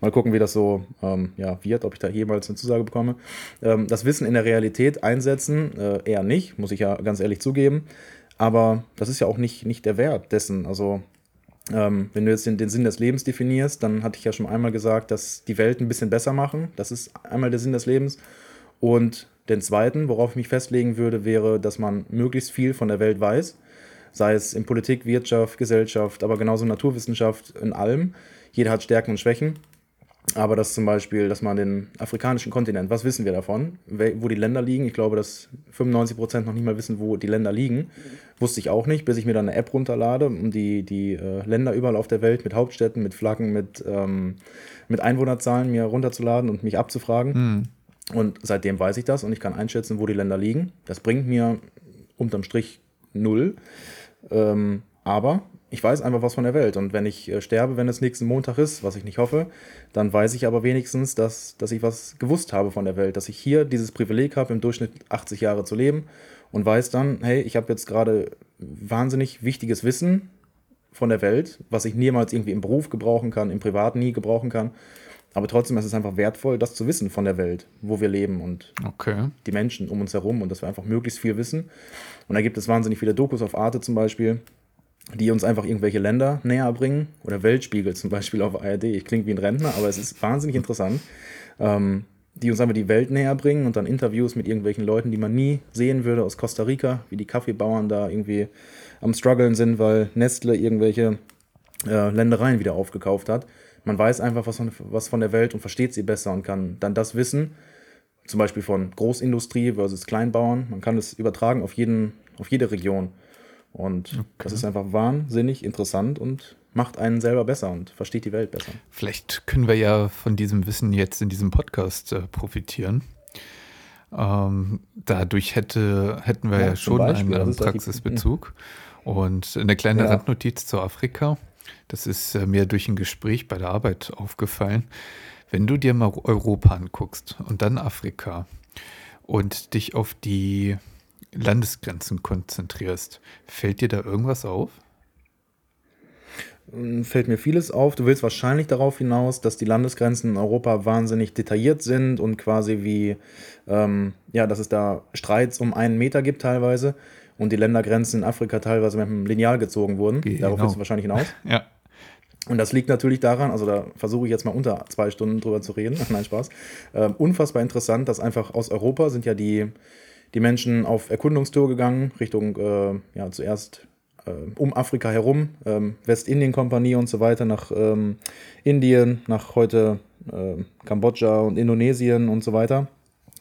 Mal gucken, wie das so ähm, ja, wird, ob ich da jemals eine Zusage bekomme. Ähm, das Wissen in der Realität einsetzen, äh, eher nicht, muss ich ja ganz ehrlich zugeben. Aber das ist ja auch nicht, nicht der Wert dessen. Also, ähm, wenn du jetzt den, den Sinn des Lebens definierst, dann hatte ich ja schon einmal gesagt, dass die Welt ein bisschen besser machen. Das ist einmal der Sinn des Lebens. Und den zweiten, worauf ich mich festlegen würde, wäre, dass man möglichst viel von der Welt weiß sei es in Politik, Wirtschaft, Gesellschaft, aber genauso Naturwissenschaft, in allem. Jeder hat Stärken und Schwächen. Aber das zum Beispiel, dass man den afrikanischen Kontinent, was wissen wir davon? Wo die Länder liegen? Ich glaube, dass 95 Prozent noch nicht mal wissen, wo die Länder liegen. Wusste ich auch nicht, bis ich mir dann eine App runterlade, um die, die äh, Länder überall auf der Welt mit Hauptstädten, mit Flaggen, mit, ähm, mit Einwohnerzahlen mir runterzuladen und mich abzufragen. Mhm. Und seitdem weiß ich das und ich kann einschätzen, wo die Länder liegen. Das bringt mir unterm Strich null. Ähm, aber ich weiß einfach was von der Welt. Und wenn ich äh, sterbe, wenn es nächsten Montag ist, was ich nicht hoffe, dann weiß ich aber wenigstens, dass, dass ich was gewusst habe von der Welt. Dass ich hier dieses Privileg habe, im Durchschnitt 80 Jahre zu leben und weiß dann, hey, ich habe jetzt gerade wahnsinnig wichtiges Wissen von der Welt, was ich niemals irgendwie im Beruf gebrauchen kann, im Privat nie gebrauchen kann. Aber trotzdem ist es einfach wertvoll, das zu wissen von der Welt, wo wir leben und okay. die Menschen um uns herum und dass wir einfach möglichst viel wissen. Und da gibt es wahnsinnig viele Dokus auf Arte zum Beispiel, die uns einfach irgendwelche Länder näher bringen. Oder Weltspiegel zum Beispiel auf ARD. Ich klinge wie ein Rentner, aber es ist wahnsinnig interessant. Ähm, die uns einfach die Welt näher bringen und dann Interviews mit irgendwelchen Leuten, die man nie sehen würde aus Costa Rica, wie die Kaffeebauern da irgendwie am struggeln sind, weil Nestle irgendwelche äh, Ländereien wieder aufgekauft hat. Man weiß einfach was von, was von der Welt und versteht sie besser und kann dann das Wissen, zum Beispiel von Großindustrie versus Kleinbauern, man kann es übertragen auf, jeden, auf jede Region. Und okay. das ist einfach wahnsinnig interessant und macht einen selber besser und versteht die Welt besser. Vielleicht können wir ja von diesem Wissen jetzt in diesem Podcast äh, profitieren. Ähm, dadurch hätte, hätten wir ja, ja schon Beispiel, einen Praxisbezug. Und eine kleine ja. Randnotiz zu Afrika. Das ist äh, mir durch ein Gespräch bei der Arbeit aufgefallen. Wenn du dir mal Europa anguckst und dann Afrika und dich auf die Landesgrenzen konzentrierst, fällt dir da irgendwas auf? Hm, fällt mir vieles auf. Du willst wahrscheinlich darauf hinaus, dass die Landesgrenzen in Europa wahnsinnig detailliert sind und quasi wie, ähm, ja, dass es da Streits um einen Meter gibt teilweise und die Ländergrenzen in Afrika teilweise mit einem Lineal gezogen wurden. Genau. Darauf willst du wahrscheinlich hinaus. ja. Und das liegt natürlich daran, also da versuche ich jetzt mal unter zwei Stunden drüber zu reden. Nein, Spaß. Äh, unfassbar interessant, dass einfach aus Europa sind ja die, die Menschen auf Erkundungstour gegangen, Richtung, äh, ja, zuerst äh, um Afrika herum, ähm, Westindien-Kompanie und so weiter, nach ähm, Indien, nach heute äh, Kambodscha und Indonesien und so weiter.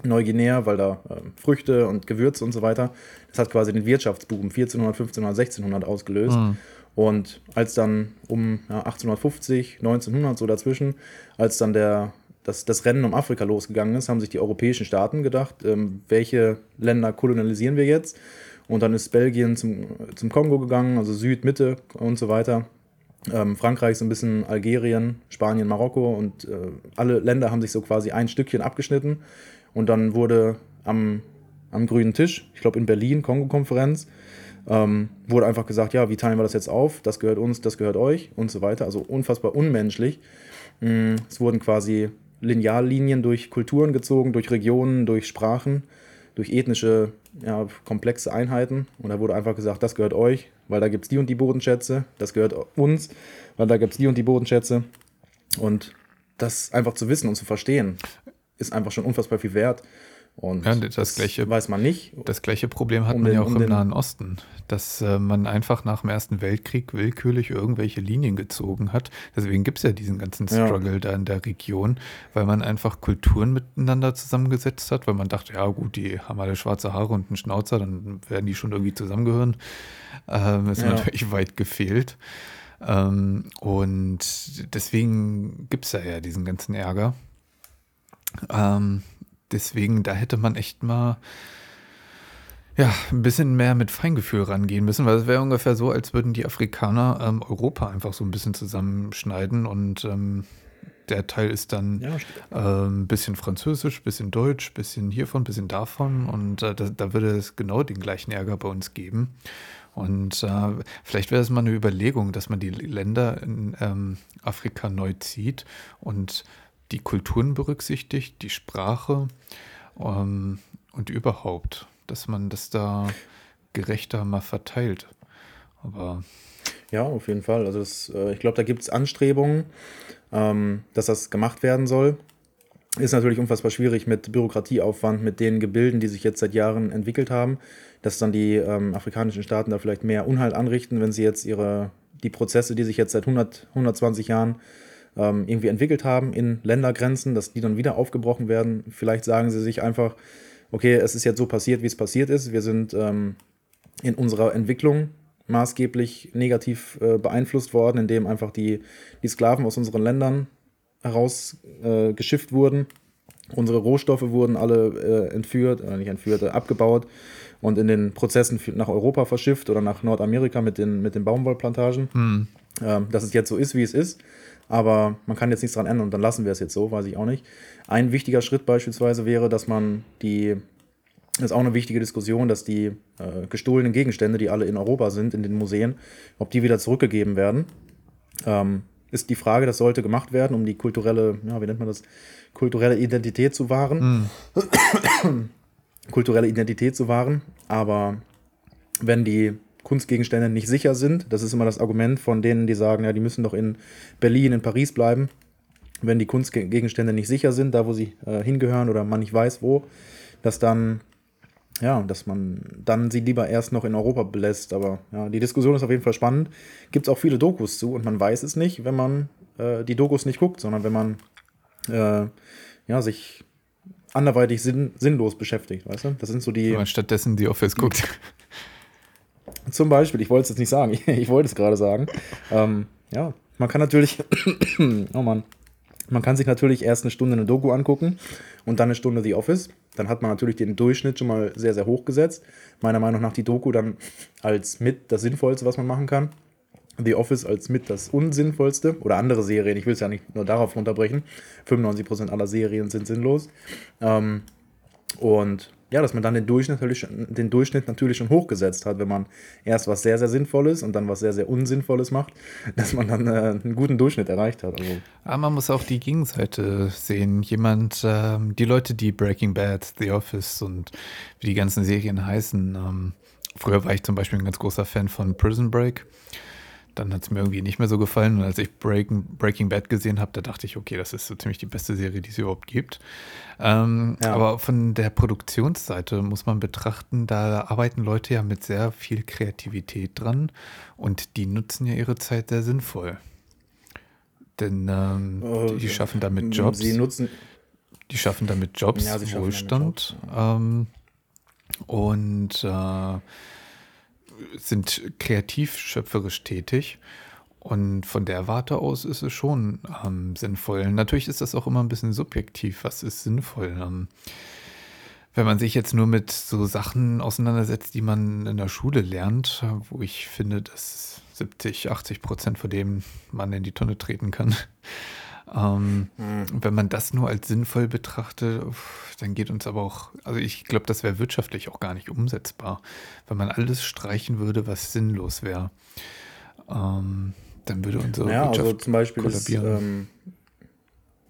Neuguinea, weil da äh, Früchte und Gewürze und so weiter. Das hat quasi den Wirtschaftsboom 1400, 1500, 1600 ausgelöst. Mhm. Und als dann um ja, 1850, 1900 so dazwischen, als dann der, das, das Rennen um Afrika losgegangen ist, haben sich die europäischen Staaten gedacht, ähm, welche Länder kolonialisieren wir jetzt? Und dann ist Belgien zum, zum Kongo gegangen, also Süd, Mitte und so weiter. Ähm, Frankreich so ein bisschen Algerien, Spanien, Marokko und äh, alle Länder haben sich so quasi ein Stückchen abgeschnitten. Und dann wurde am, am grünen Tisch, ich glaube in Berlin, Kongo-Konferenz, ähm, wurde einfach gesagt, ja, wie teilen wir das jetzt auf? Das gehört uns, das gehört euch und so weiter. Also unfassbar unmenschlich. Mm, es wurden quasi Lineallinien durch Kulturen gezogen, durch Regionen, durch Sprachen, durch ethnische, ja, komplexe Einheiten. Und da wurde einfach gesagt, das gehört euch, weil da gibt es die und die Bodenschätze. Das gehört uns, weil da gibt es die und die Bodenschätze. Und das einfach zu wissen und zu verstehen, ist einfach schon unfassbar viel wert. Und ja, das, das, gleiche, weiß man nicht. Das gleiche Problem hat um man den, ja auch um im Nahen Osten, dass äh, man einfach nach dem Ersten Weltkrieg willkürlich irgendwelche Linien gezogen hat. Deswegen gibt es ja diesen ganzen Struggle ja. da in der Region, weil man einfach Kulturen miteinander zusammengesetzt hat, weil man dachte, ja gut, die haben alle schwarze Haare und einen Schnauzer, dann werden die schon irgendwie zusammengehören. Ähm, ist ja. natürlich weit gefehlt. Ähm, und deswegen gibt es ja, ja diesen ganzen Ärger. Ähm, deswegen, da hätte man echt mal ja, ein bisschen mehr mit Feingefühl rangehen müssen, weil es wäre ungefähr so, als würden die Afrikaner ähm, Europa einfach so ein bisschen zusammenschneiden und ähm, der Teil ist dann ja, ein bisschen Französisch, ein bisschen Deutsch, ein bisschen hiervon, ein bisschen davon und äh, da, da, würde es genau den gleichen Ärger bei uns geben. Und äh, vielleicht wäre es mal eine Überlegung, dass man die Länder in ähm, Afrika neu zieht und die Kulturen berücksichtigt, die Sprache ähm, und überhaupt, dass man das da gerechter mal verteilt. Aber ja, auf jeden Fall. Also das, äh, ich glaube, da gibt es Anstrebungen, ähm, dass das gemacht werden soll. Ist natürlich unfassbar schwierig mit Bürokratieaufwand, mit den Gebilden, die sich jetzt seit Jahren entwickelt haben, dass dann die ähm, afrikanischen Staaten da vielleicht mehr Unhalt anrichten, wenn sie jetzt ihre, die Prozesse, die sich jetzt seit 100, 120 Jahren ähm, irgendwie entwickelt haben in Ländergrenzen, dass die dann wieder aufgebrochen werden. Vielleicht sagen sie sich einfach, okay, es ist jetzt so passiert, wie es passiert ist. Wir sind ähm, in unserer Entwicklung maßgeblich negativ äh, beeinflusst worden, indem einfach die, die Sklaven aus unseren Ländern herausgeschifft äh, wurden. Unsere Rohstoffe wurden alle äh, entführt, äh, nicht entführt, äh, abgebaut und in den Prozessen nach Europa verschifft oder nach Nordamerika mit den, mit den Baumwollplantagen. Mhm. Ähm, dass es jetzt so ist, wie es ist. Aber man kann jetzt nichts daran ändern und dann lassen wir es jetzt so, weiß ich auch nicht. Ein wichtiger Schritt beispielsweise wäre, dass man die das ist auch eine wichtige Diskussion, dass die äh, gestohlenen Gegenstände, die alle in Europa sind, in den Museen, ob die wieder zurückgegeben werden. Ähm, ist die Frage, das sollte gemacht werden, um die kulturelle, ja, wie nennt man das, kulturelle Identität zu wahren. Mm. kulturelle Identität zu wahren. Aber wenn die Kunstgegenstände nicht sicher sind, das ist immer das Argument von denen, die sagen, ja, die müssen doch in Berlin, in Paris bleiben. Wenn die Kunstgegenstände nicht sicher sind, da wo sie äh, hingehören oder man nicht weiß wo, dass dann ja, dass man dann sie lieber erst noch in Europa belässt. Aber ja, die Diskussion ist auf jeden Fall spannend. Gibt es auch viele Dokus zu und man weiß es nicht, wenn man äh, die Dokus nicht guckt, sondern wenn man äh, ja, sich anderweitig sinn sinnlos beschäftigt, weißt du? Das sind so die. Wenn man stattdessen die Office guckt. Zum Beispiel, ich wollte es jetzt nicht sagen, ich wollte es gerade sagen. Ähm, ja, man kann natürlich, oh Mann, man kann sich natürlich erst eine Stunde eine Doku angucken und dann eine Stunde The Office. Dann hat man natürlich den Durchschnitt schon mal sehr, sehr hoch gesetzt. Meiner Meinung nach die Doku dann als mit das Sinnvollste, was man machen kann. The Office als mit das Unsinnvollste. Oder andere Serien, ich will es ja nicht nur darauf runterbrechen. 95% aller Serien sind sinnlos. Ähm, und ja, dass man dann den Durchschnitt, natürlich, den Durchschnitt natürlich schon hochgesetzt hat, wenn man erst was sehr, sehr Sinnvolles und dann was sehr, sehr Unsinnvolles macht, dass man dann äh, einen guten Durchschnitt erreicht hat. Also. Aber man muss auch die Gegenseite sehen. Jemand, ähm, die Leute, die Breaking Bad, The Office und wie die ganzen Serien heißen, ähm, früher war ich zum Beispiel ein ganz großer Fan von Prison Break dann hat es mir irgendwie nicht mehr so gefallen. Und als ich Breaking, Breaking Bad gesehen habe, da dachte ich, okay, das ist so ziemlich die beste Serie, die es überhaupt gibt. Ähm, ja. Aber von der Produktionsseite muss man betrachten, da arbeiten Leute ja mit sehr viel Kreativität dran und die nutzen ja ihre Zeit sehr sinnvoll. Denn ähm, oh, die schaffen damit Jobs. Sie nutzen. Die schaffen damit Jobs, ja, Wohlstand. Jobs. Ähm, und äh, sind kreativ schöpferisch tätig. Und von der Warte aus ist es schon ähm, sinnvoll. Natürlich ist das auch immer ein bisschen subjektiv. Was ist sinnvoll? Ähm, wenn man sich jetzt nur mit so Sachen auseinandersetzt, die man in der Schule lernt, wo ich finde, dass 70, 80 Prozent von dem man in die Tonne treten kann, ähm, mhm. Wenn man das nur als sinnvoll betrachtet, dann geht uns aber auch, also ich glaube, das wäre wirtschaftlich auch gar nicht umsetzbar, wenn man alles streichen würde, was sinnlos wäre. Ähm, dann würde unsere ja, Wirtschaft also zum Beispiel kollabieren. Ist, ähm,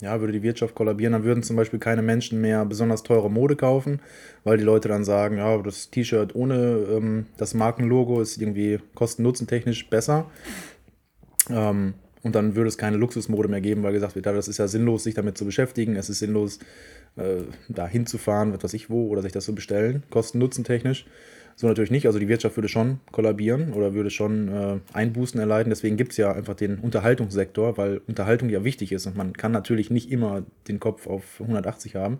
ja, würde die Wirtschaft kollabieren, dann würden zum Beispiel keine Menschen mehr besonders teure Mode kaufen, weil die Leute dann sagen, ja, das T-Shirt ohne ähm, das Markenlogo ist irgendwie kosten-nutzen-technisch besser. Ähm, und dann würde es keine Luxusmode mehr geben, weil gesagt wird, das ist ja sinnlos, sich damit zu beschäftigen. Es ist sinnlos, äh, da hinzufahren, was weiß ich wo, oder sich das zu bestellen, kosten-nutzen-technisch. So natürlich nicht. Also die Wirtschaft würde schon kollabieren oder würde schon äh, Einbußen erleiden. Deswegen gibt es ja einfach den Unterhaltungssektor, weil Unterhaltung ja wichtig ist. Und man kann natürlich nicht immer den Kopf auf 180 haben.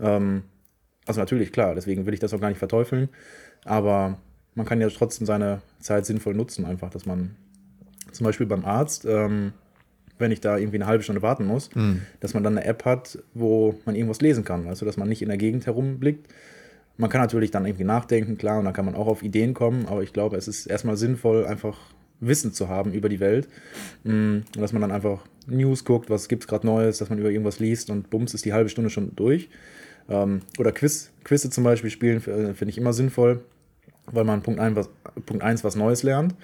Ähm, also natürlich, klar, deswegen will ich das auch gar nicht verteufeln. Aber man kann ja trotzdem seine Zeit sinnvoll nutzen, einfach, dass man zum Beispiel beim Arzt, ähm, wenn ich da irgendwie eine halbe Stunde warten muss, Hm. dass man dann eine App hat, wo man irgendwas lesen kann. Also, dass man nicht in der Gegend herumblickt. Man kann natürlich dann irgendwie nachdenken, klar, und dann kann man auch auf Ideen kommen, aber ich glaube, es ist erstmal sinnvoll, einfach Wissen zu haben über die Welt. Mm, Und dass man dann einfach News guckt, was gibt es gerade Neues, dass man über irgendwas liest und bums ist die halbe Stunde schon durch. Ähm, oder Quiz, Quizze zum Beispiel spielen äh, finde ich immer sinnvoll, weil man Punkt 1 was, Punkt eins was Neues lernt.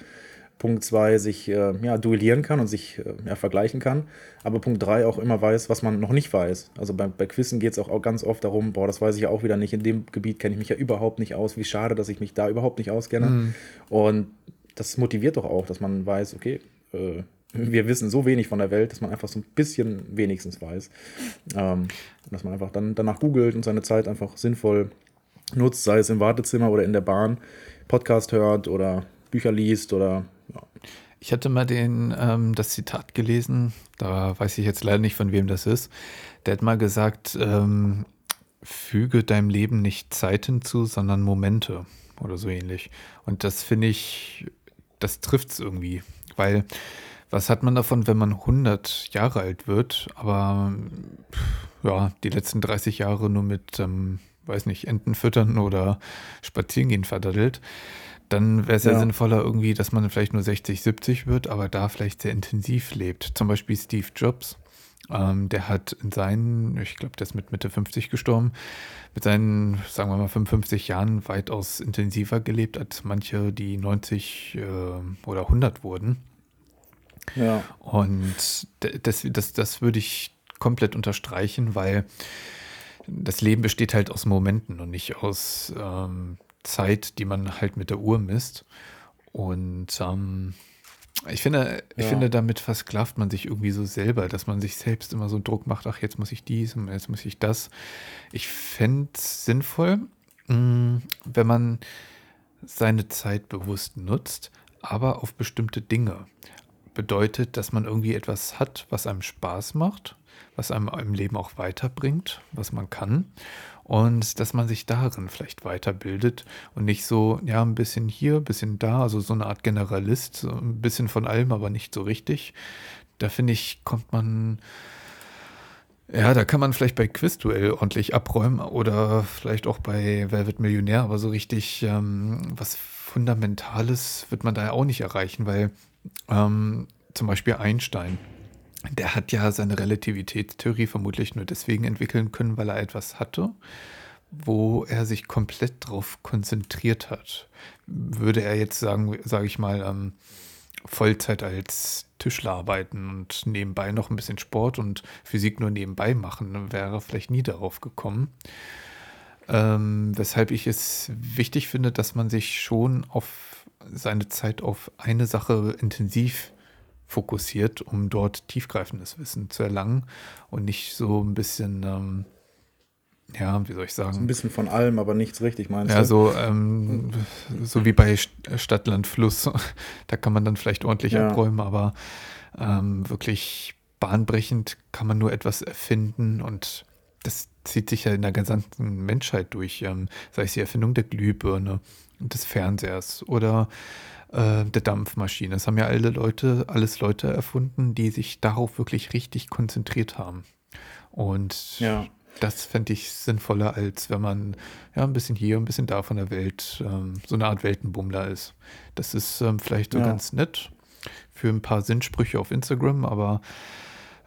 Punkt 2 sich äh, ja, duellieren kann und sich äh, ja, vergleichen kann. Aber Punkt 3 auch immer weiß, was man noch nicht weiß. Also bei, bei Quizzen geht es auch, auch ganz oft darum, boah, das weiß ich ja auch wieder nicht. In dem Gebiet kenne ich mich ja überhaupt nicht aus. Wie schade, dass ich mich da überhaupt nicht auskenne. Mhm. Und das motiviert doch auch, dass man weiß, okay, äh, wir wissen so wenig von der Welt, dass man einfach so ein bisschen wenigstens weiß. Ähm, dass man einfach dann danach googelt und seine Zeit einfach sinnvoll nutzt, sei es im Wartezimmer oder in der Bahn, Podcast hört oder Bücher liest oder. Ich hatte mal den, ähm, das Zitat gelesen, da weiß ich jetzt leider nicht, von wem das ist. Der hat mal gesagt, ähm, füge deinem Leben nicht Zeit hinzu, sondern Momente oder so ähnlich. Und das finde ich, das trifft es irgendwie, weil was hat man davon, wenn man 100 Jahre alt wird, aber ja, die letzten 30 Jahre nur mit, ähm, weiß nicht, Enten füttern oder Spazierengehen verdaddelt? Dann wäre es ja. Ja. sinnvoller irgendwie, dass man vielleicht nur 60, 70 wird, aber da vielleicht sehr intensiv lebt. Zum Beispiel Steve Jobs. Ähm, der hat in seinen, ich glaube, der ist mit Mitte 50 gestorben, mit seinen, sagen wir mal, 55 Jahren weitaus intensiver gelebt als manche, die 90 äh, oder 100 wurden. Ja, Und das, das, das würde ich komplett unterstreichen, weil das Leben besteht halt aus Momenten und nicht aus ähm, Zeit, die man halt mit der Uhr misst. Und ähm, ich finde, ich Ja. finde, damit versklavt man sich irgendwie so selber, dass man sich selbst immer so einen Druck macht, ach, jetzt muss ich dies und jetzt muss ich das. Ich fände es sinnvoll, mh, wenn man seine Zeit bewusst nutzt, aber auf bestimmte Dinge. Bedeutet, dass man irgendwie etwas hat, was einem Spaß macht, was einem im Leben auch weiterbringt, was man kann. Und dass man sich darin vielleicht weiterbildet und nicht so, ja, ein bisschen hier, ein bisschen da, also so eine Art Generalist, so ein bisschen von allem, aber nicht so richtig. Da finde ich, kommt man, ja, da kann man vielleicht bei Quizduell ordentlich abräumen oder vielleicht auch bei wird Millionär, aber so richtig ähm, was Fundamentales wird man da ja auch nicht erreichen, weil ähm, zum Beispiel Einstein, der hat ja seine Relativitätstheorie vermutlich nur deswegen entwickeln können, weil er etwas hatte, wo er sich komplett drauf konzentriert hat. Würde er jetzt sagen, sage ich mal, ähm, Vollzeit als Tischler arbeiten und nebenbei noch ein bisschen Sport und Physik nur nebenbei machen, wäre er vielleicht nie darauf gekommen. Ähm, weshalb ich es wichtig finde, dass man sich schon auf seine Zeit auf eine Sache intensiv fokussiert, um dort tiefgreifendes Wissen zu erlangen und nicht so ein bisschen, ähm, ja, wie soll ich so ein sagen, bisschen von allem, aber nichts richtig, meinst ja, du? so, ähm, so wie bei St- Stadt, Land, Fluss. Da kann man dann vielleicht ordentlich Ja. abräumen, aber ähm, wirklich bahnbrechend kann man nur etwas erfinden und das zieht sich ja in der gesamten Menschheit durch, ähm, sei es die Erfindung der Glühbirne und des Fernsehers oder äh, der Dampfmaschine. Das haben ja alle Leute, alles Leute erfunden, die sich darauf wirklich richtig konzentriert haben. Und Ja. das fände ich sinnvoller, als wenn man ja ein bisschen hier, ein bisschen da von der Welt, ähm, so eine Art Weltenbummler ist. Das ist ähm, vielleicht so Ja. ganz nett für ein paar Sinnsprüche auf Instagram, aber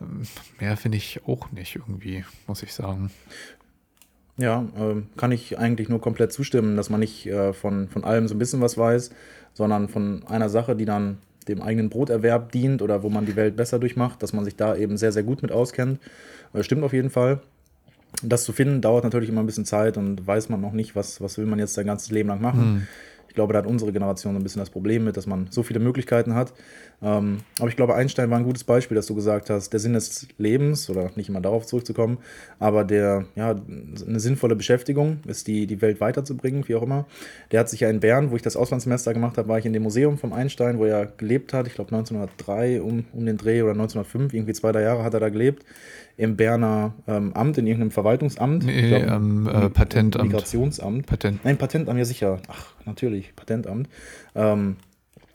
ähm, mehr finde ich auch nicht irgendwie, muss ich sagen. Ja, ähm, kann ich eigentlich nur komplett zustimmen, dass man nicht äh, von, von allem so ein bisschen was weiß, sondern von einer Sache, die dann dem eigenen Broterwerb dient oder wo man die Welt besser durchmacht, dass man sich da eben sehr, sehr gut mit auskennt. Äh, stimmt auf jeden Fall. Das zu finden dauert natürlich immer ein bisschen Zeit und weiß man noch nicht, was, was will man jetzt sein ganzes Leben lang machen. Ich glaube, da hat unsere Generation so ein bisschen das Problem mit, dass man so viele Möglichkeiten hat. Ähm, aber ich glaube, Einstein war ein gutes Beispiel, dass du gesagt hast, der Sinn des Lebens, oder nicht immer darauf zurückzukommen, aber der, ja, eine sinnvolle Beschäftigung ist, die, die Welt weiterzubringen, wie auch immer. Der hat sich ja in Bern, wo ich das Auslandssemester gemacht habe, war ich in dem Museum vom Einstein, wo er gelebt hat. Ich glaube 1903 um, um den Dreh oder 1905, irgendwie zwei, drei Jahre hat er da gelebt. Im Berner ähm, Amt, in irgendeinem Verwaltungsamt. Nee, glaub, ähm, äh, im- Patentamt. Migrationsamt. Patent. Nein, Patentamt, ja sicher. Ach, natürlich, Patentamt. Ähm,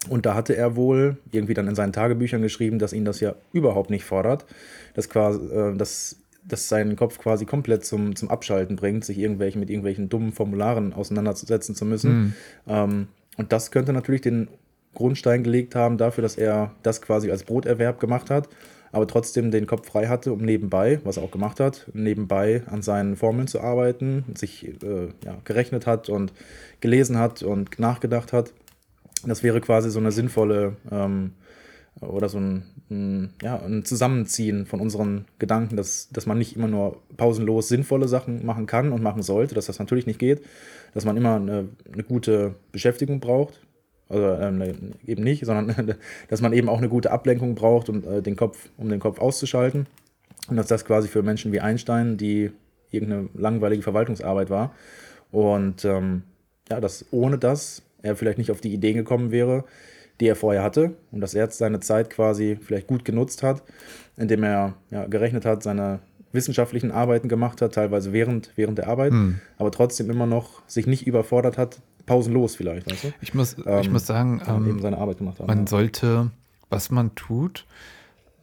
Und da hatte er wohl irgendwie dann in seinen Tagebüchern geschrieben, dass ihn das ja überhaupt nicht fordert, dass, quasi, äh, dass, dass seinen Kopf quasi komplett zum, zum Abschalten bringt, sich irgendwelchen, mit irgendwelchen dummen Formularen auseinandersetzen zu müssen. Mhm. Ähm, und das könnte natürlich den Grundstein gelegt haben dafür, dass er das quasi als Broterwerb gemacht hat, aber trotzdem den Kopf frei hatte, um nebenbei, was er auch gemacht hat, nebenbei an seinen Formeln zu arbeiten, sich äh, ja, gerechnet hat und gelesen hat und nachgedacht hat. Das wäre quasi so eine sinnvolle ähm, oder so ein, ein, ja, ein Zusammenziehen von unseren Gedanken, dass, dass man nicht immer nur pausenlos sinnvolle Sachen machen kann und machen sollte, dass das natürlich nicht geht, dass man immer eine, eine gute Beschäftigung braucht, also äh, eben nicht, sondern dass man eben auch eine gute Ablenkung braucht, um, äh, den Kopf, um den Kopf auszuschalten. Und dass das quasi für Menschen wie Einstein, die irgendeine langweilige Verwaltungsarbeit war. Und ähm, ja, dass ohne das er vielleicht nicht auf die Idee gekommen wäre, die er vorher hatte und dass er jetzt seine Zeit quasi vielleicht gut genutzt hat, indem er ja, gerechnet hat, seine wissenschaftlichen Arbeiten gemacht hat, teilweise während, während der Arbeit, hm. aber trotzdem immer noch sich nicht überfordert hat, pausenlos vielleicht. Weißt du? Ich muss, ähm, ich muss sagen, ähm, eben seine Arbeit gemacht haben, man ja. sollte, was man tut,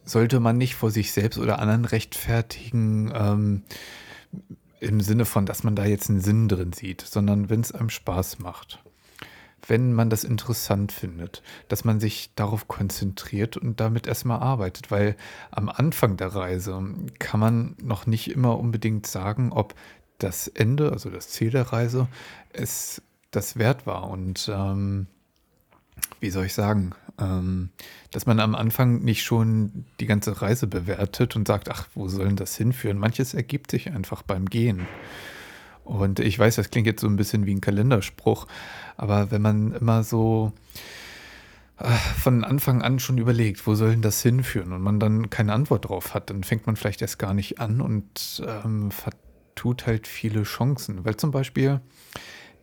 sollte man nicht vor sich selbst oder anderen rechtfertigen, ähm, im Sinne von, dass man da jetzt einen Sinn drin sieht, sondern wenn es einem Spaß macht wenn man das interessant findet, dass man sich darauf konzentriert und damit erstmal arbeitet, weil am Anfang der Reise kann man noch nicht immer unbedingt sagen, ob das Ende, also das Ziel der Reise, es das wert war. Und ähm, wie soll ich sagen, ähm, dass man am Anfang nicht schon die ganze Reise bewertet und sagt, ach, wo soll denn das hinführen? Manches ergibt sich einfach beim Gehen. Und ich weiß, das klingt jetzt so ein bisschen wie ein Kalenderspruch, aber wenn man immer so äh, von Anfang an schon überlegt, wo soll denn das hinführen und man dann keine Antwort drauf hat, dann fängt man vielleicht erst gar nicht an und ähm, vertut halt viele Chancen. Weil zum Beispiel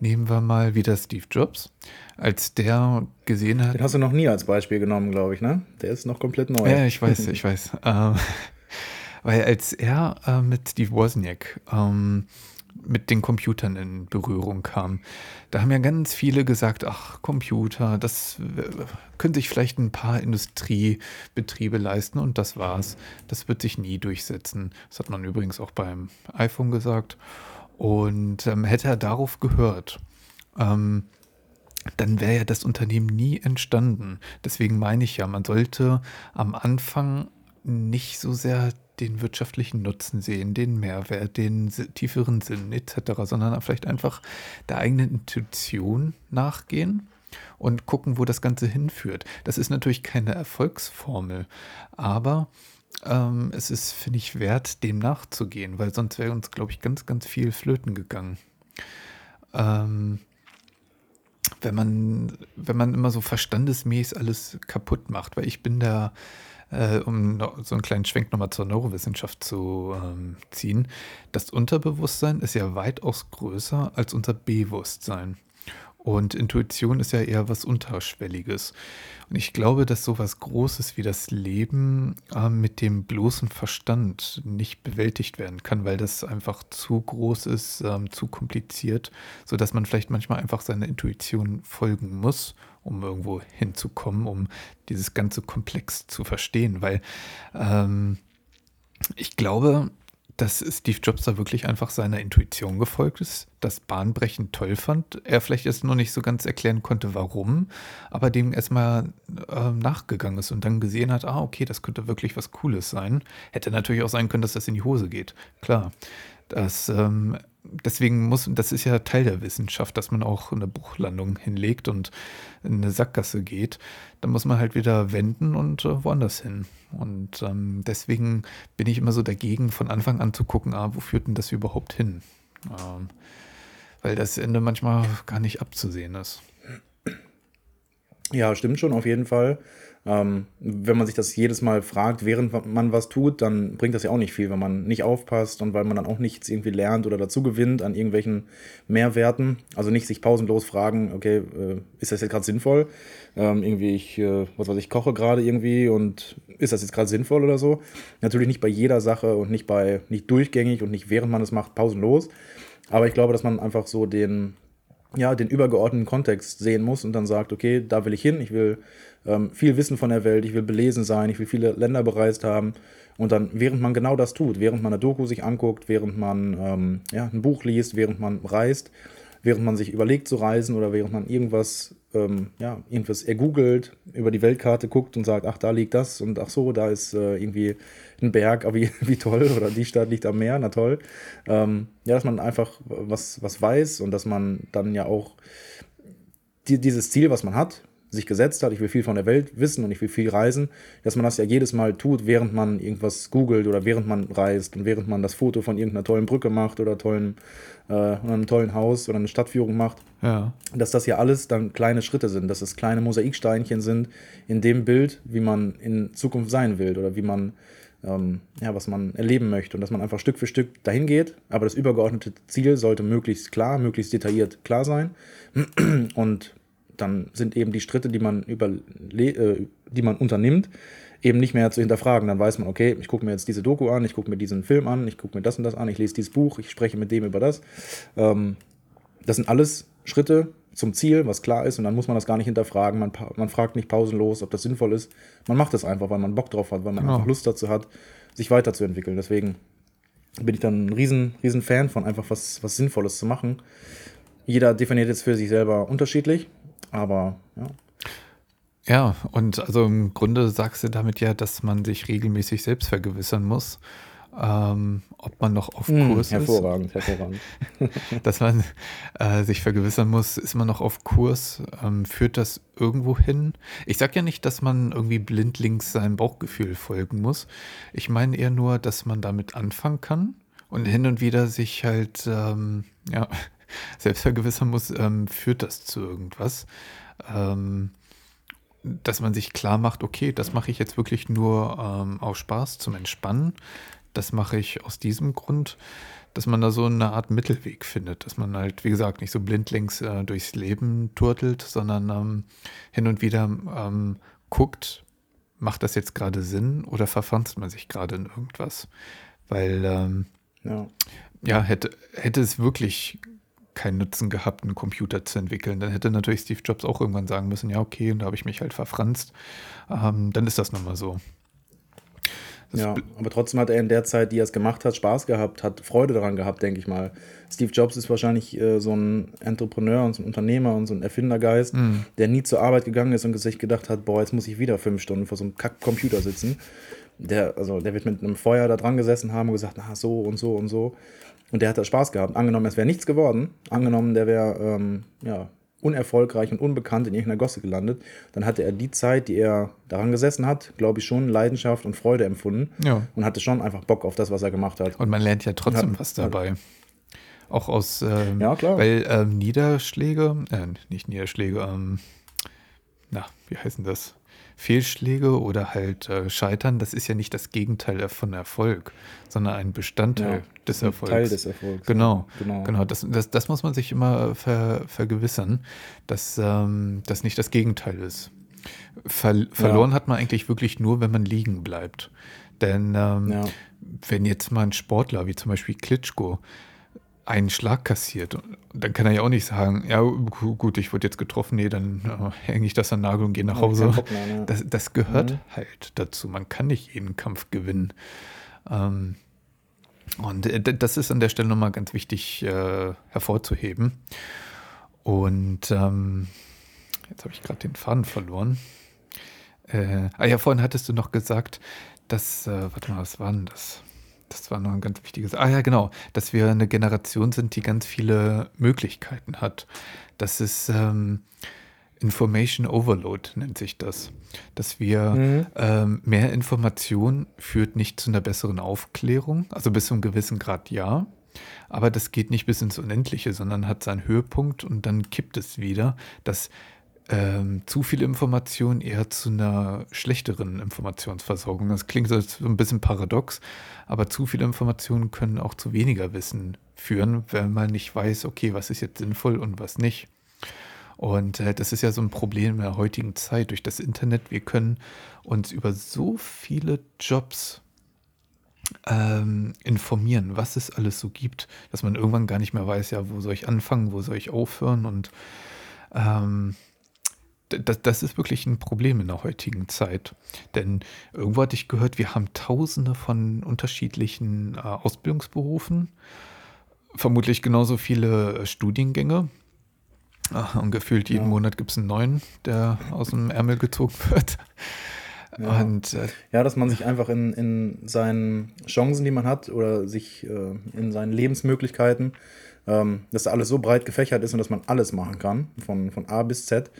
nehmen wir mal wieder Steve Jobs, als der gesehen hat. Den hast du noch nie als Beispiel genommen, glaube ich, ne? Der ist noch komplett neu. Ja, ich weiß, ich weiß. ähm, weil als er äh, mit Steve Wozniak ähm, mit den Computern in Berührung kam. Da haben ja ganz viele gesagt, ach, Computer, das können sich vielleicht ein paar Industriebetriebe leisten und das war's. Das wird sich nie durchsetzen. Das hat man übrigens auch beim iPhone gesagt. Und ähm, hätte er darauf gehört, ähm, dann wäre ja das Unternehmen nie entstanden. Deswegen meine ich ja, man sollte am Anfang nicht so sehr den wirtschaftlichen Nutzen sehen, den Mehrwert, den tieferen Sinn etc., sondern vielleicht einfach der eigenen Intuition nachgehen und gucken, wo das Ganze hinführt. Das ist natürlich keine Erfolgsformel, aber ähm, es ist, finde ich, wert, dem nachzugehen, weil sonst wäre uns, glaube ich, ganz, ganz viel flöten gegangen. Ähm, wenn man, wenn man immer so verstandesmäßig alles kaputt macht, weil ich bin da äh, um so einen kleinen Schwenk nochmal zur Neurowissenschaft zu ähm, ziehen, das Unterbewusstsein ist ja weitaus größer als unser Bewusstsein. Und Intuition ist ja eher was Unterschwelliges. Und ich glaube, dass sowas Großes wie das Leben äh, mit dem bloßen Verstand nicht bewältigt werden kann, weil das einfach zu groß ist, ähm, zu kompliziert, sodass man vielleicht manchmal einfach seiner Intuition folgen muss, um irgendwo hinzukommen, um dieses ganze Komplex zu verstehen. Weil ähm, ich glaube, dass Steve Jobs da wirklich einfach seiner Intuition gefolgt ist, das bahnbrechend toll fand. Er vielleicht erst nur nicht so ganz erklären konnte, warum, aber dem erstmal äh, nachgegangen ist und dann gesehen hat, ah, okay, das könnte wirklich was Cooles sein. Hätte natürlich auch sein können, dass das in die Hose geht. Klar. Das ähm, deswegen muss, das ist ja Teil der Wissenschaft, dass man auch eine Bruchlandung hinlegt und in eine Sackgasse geht. Dann muss man halt wieder wenden und äh, woanders hin. Und ähm, deswegen bin ich immer so dagegen, von Anfang an zu gucken, ah, wo führt denn das überhaupt hin? Ähm, weil das Ende manchmal gar nicht abzusehen ist. Ja, stimmt schon, auf jeden Fall. Ähm, wenn man sich das jedes Mal fragt, während man was tut, dann bringt das ja auch nicht viel, wenn man nicht aufpasst und weil man dann auch nichts irgendwie lernt oder dazu gewinnt an irgendwelchen Mehrwerten. Also nicht sich pausenlos fragen, okay, äh, ist das jetzt gerade sinnvoll? Ähm, irgendwie, ich, äh, was weiß ich, koche gerade irgendwie und ist das jetzt gerade sinnvoll oder so? Natürlich nicht bei jeder Sache und nicht bei, nicht durchgängig und nicht während man es macht, pausenlos. Aber ich glaube, dass man einfach so den, ja, den übergeordneten Kontext sehen muss und dann sagt, okay, da will ich hin, ich will ähm, viel wissen von der Welt, ich will belesen sein, ich will viele Länder bereist haben. Und dann, während man genau das tut, während man eine Doku sich anguckt, während man ähm, ja, ein Buch liest, während man reist, während man sich überlegt zu reisen oder während man irgendwas, ähm, ja, irgendwas ergoogelt, über die Weltkarte guckt und sagt, ach, da liegt das und ach so, da ist äh, irgendwie ein Berg, aber wie, wie toll, oder die Stadt liegt am Meer, na toll. Ähm, ja, dass man einfach was, was weiß und dass man dann ja auch die, dieses Ziel, was man hat, sich gesetzt hat, ich will viel von der Welt wissen und ich will viel reisen, dass man das ja jedes Mal tut, während man irgendwas googelt oder während man reist und während man das Foto von irgendeiner tollen Brücke macht oder tollen, äh, einem tollen Haus oder eine Stadtführung macht. Ja. Dass das ja alles dann kleine Schritte sind, dass es kleine Mosaiksteinchen sind in dem Bild, wie man in Zukunft sein will oder wie man ähm, ja, was man erleben möchte und dass man einfach Stück für Stück dahin geht. Aber das übergeordnete Ziel sollte möglichst klar, möglichst detailliert klar sein. Und dann sind eben die Schritte, die man, über, äh, die man unternimmt, eben nicht mehr zu hinterfragen. Dann weiß man, okay, ich gucke mir jetzt diese Doku an, ich gucke mir diesen Film an, ich gucke mir das und das an, ich lese dieses Buch, ich spreche mit dem über das. Ähm, das sind alles Schritte zum Ziel, was klar ist, und dann muss man das gar nicht hinterfragen. Man, man fragt nicht pausenlos, ob das sinnvoll ist. Man macht es einfach, weil man Bock drauf hat, weil man genau. einfach Lust dazu hat, sich weiterzuentwickeln. Deswegen bin ich dann ein riesen, riesen Fan von einfach was, was Sinnvolles zu machen. Jeder definiert jetzt für sich selber unterschiedlich. Aber ja. Ja, und also im Grunde sagst du damit ja, dass man sich regelmäßig selbst vergewissern muss, ähm, ob man noch auf hm, Kurs hervorragend, ist. Hervorragend, hervorragend. dass man äh, sich vergewissern muss, ist man noch auf Kurs, ähm, führt das irgendwo hin? Ich sage ja nicht, dass man irgendwie blindlings seinem Bauchgefühl folgen muss. Ich meine eher nur, dass man damit anfangen kann und hin und wieder sich halt, ähm, ja, selbst vergewissern muss, ähm, führt das zu irgendwas. Ähm, dass man sich klar macht, okay, das mache ich jetzt wirklich nur ähm, aus Spaß zum Entspannen. Das mache ich aus diesem Grund, dass man da so eine Art Mittelweg findet, dass man halt, wie gesagt, nicht so blindlings äh, durchs Leben turtelt, sondern ähm, hin und wieder ähm, guckt, macht das jetzt gerade Sinn oder verfanzt man sich gerade in irgendwas? Weil ähm, ja. ja, hätte, hätte es wirklich keinen Nutzen gehabt, einen Computer zu entwickeln. Dann hätte natürlich Steve Jobs auch irgendwann sagen müssen, ja, okay, und da habe ich mich halt verfranst. Ähm, dann ist das nun mal so. Das ja, aber trotzdem hat er in der Zeit, die er es gemacht hat, Spaß gehabt, hat Freude daran gehabt, denke ich mal. Steve Jobs ist wahrscheinlich äh, so ein Entrepreneur und so ein Unternehmer und so ein Erfindergeist, mm. der nie zur Arbeit gegangen ist und sich gedacht hat, boah, jetzt muss ich wieder fünf Stunden vor so einem Kack-Computer sitzen. Der, also, der wird mit einem Feuer da dran gesessen haben und gesagt, na, so und so und so. Und der hat da Spaß gehabt. Angenommen, es wäre nichts geworden, angenommen, der wäre ähm, ja, unerfolgreich und unbekannt in irgendeiner Gosse gelandet, dann hatte er die Zeit, die er daran gesessen hat, glaube ich, schon Leidenschaft und Freude empfunden ja. und hatte schon einfach Bock auf das, was er gemacht hat. Und man lernt ja trotzdem hat, was dabei. Auch aus, ähm, ja, klar. weil ähm, Niederschläge, äh, nicht Niederschläge, ähm, na, wie heißen das? Fehlschläge oder halt äh, Scheitern, das ist ja nicht das Gegenteil von Erfolg, sondern ein Bestandteil ja, des Erfolgs. Teil des Erfolgs. Genau, genau. genau. Das, das, das muss man sich immer ver, vergewissern, dass ähm, das nicht das Gegenteil ist. Ver, verloren ja. hat man eigentlich wirklich nur, wenn man liegen bleibt. Denn ähm, ja. wenn jetzt mal ein Sportler wie zum Beispiel Klitschko einen Schlag kassiert, dann kann er ja auch nicht sagen, ja gut, ich wurde jetzt getroffen, nee, dann äh, hänge ich das an Nagel und gehe nach Hause. Mehr, ja. das, das, gehört mhm. halt dazu. Man kann nicht jeden Kampf gewinnen. Ähm, und äh, das ist an der Stelle nochmal ganz wichtig äh, hervorzuheben. Und ähm, jetzt habe ich gerade den Faden verloren. Äh, ah ja, vorhin hattest du noch gesagt, dass, äh, warte mal, was war denn das? Das war noch ein ganz wichtiges. Ah ja, genau, dass wir eine Generation sind, die ganz viele Möglichkeiten hat. Das ist ähm, Information Overload, nennt sich das. Dass wir mhm. ähm, mehr Information führt nicht zu einer besseren Aufklärung, also bis zu einem gewissen Grad ja. Aber das geht nicht bis ins Unendliche, sondern hat seinen Höhepunkt und dann kippt es wieder, dass ähm, zu viel Information eher zu einer schlechteren Informationsversorgung. Das klingt so ein bisschen paradox, aber zu viele Informationen können auch zu weniger Wissen führen, wenn man nicht weiß, okay, was ist jetzt sinnvoll und was nicht. Und äh, das ist ja so ein Problem in der heutigen Zeit durch das Internet. Wir können uns über so viele Jobs ähm, informieren, was es alles so gibt, dass man irgendwann gar nicht mehr weiß, ja, wo soll ich anfangen, wo soll ich aufhören und ähm, das, das ist wirklich ein Problem in der heutigen Zeit. Denn irgendwo hatte ich gehört, wir haben tausende von unterschiedlichen äh, Ausbildungsberufen, vermutlich genauso viele äh, Studiengänge. Ach, und gefühlt jeden ja. Monat gibt es einen neuen, der aus dem Ärmel gezogen wird. Ja. Und, äh, ja, dass man sich einfach in, in seinen Chancen, die man hat, oder sich äh, in seinen Lebensmöglichkeiten, ähm, dass alles so breit gefächert ist und dass man alles machen kann, von, von A bis Z.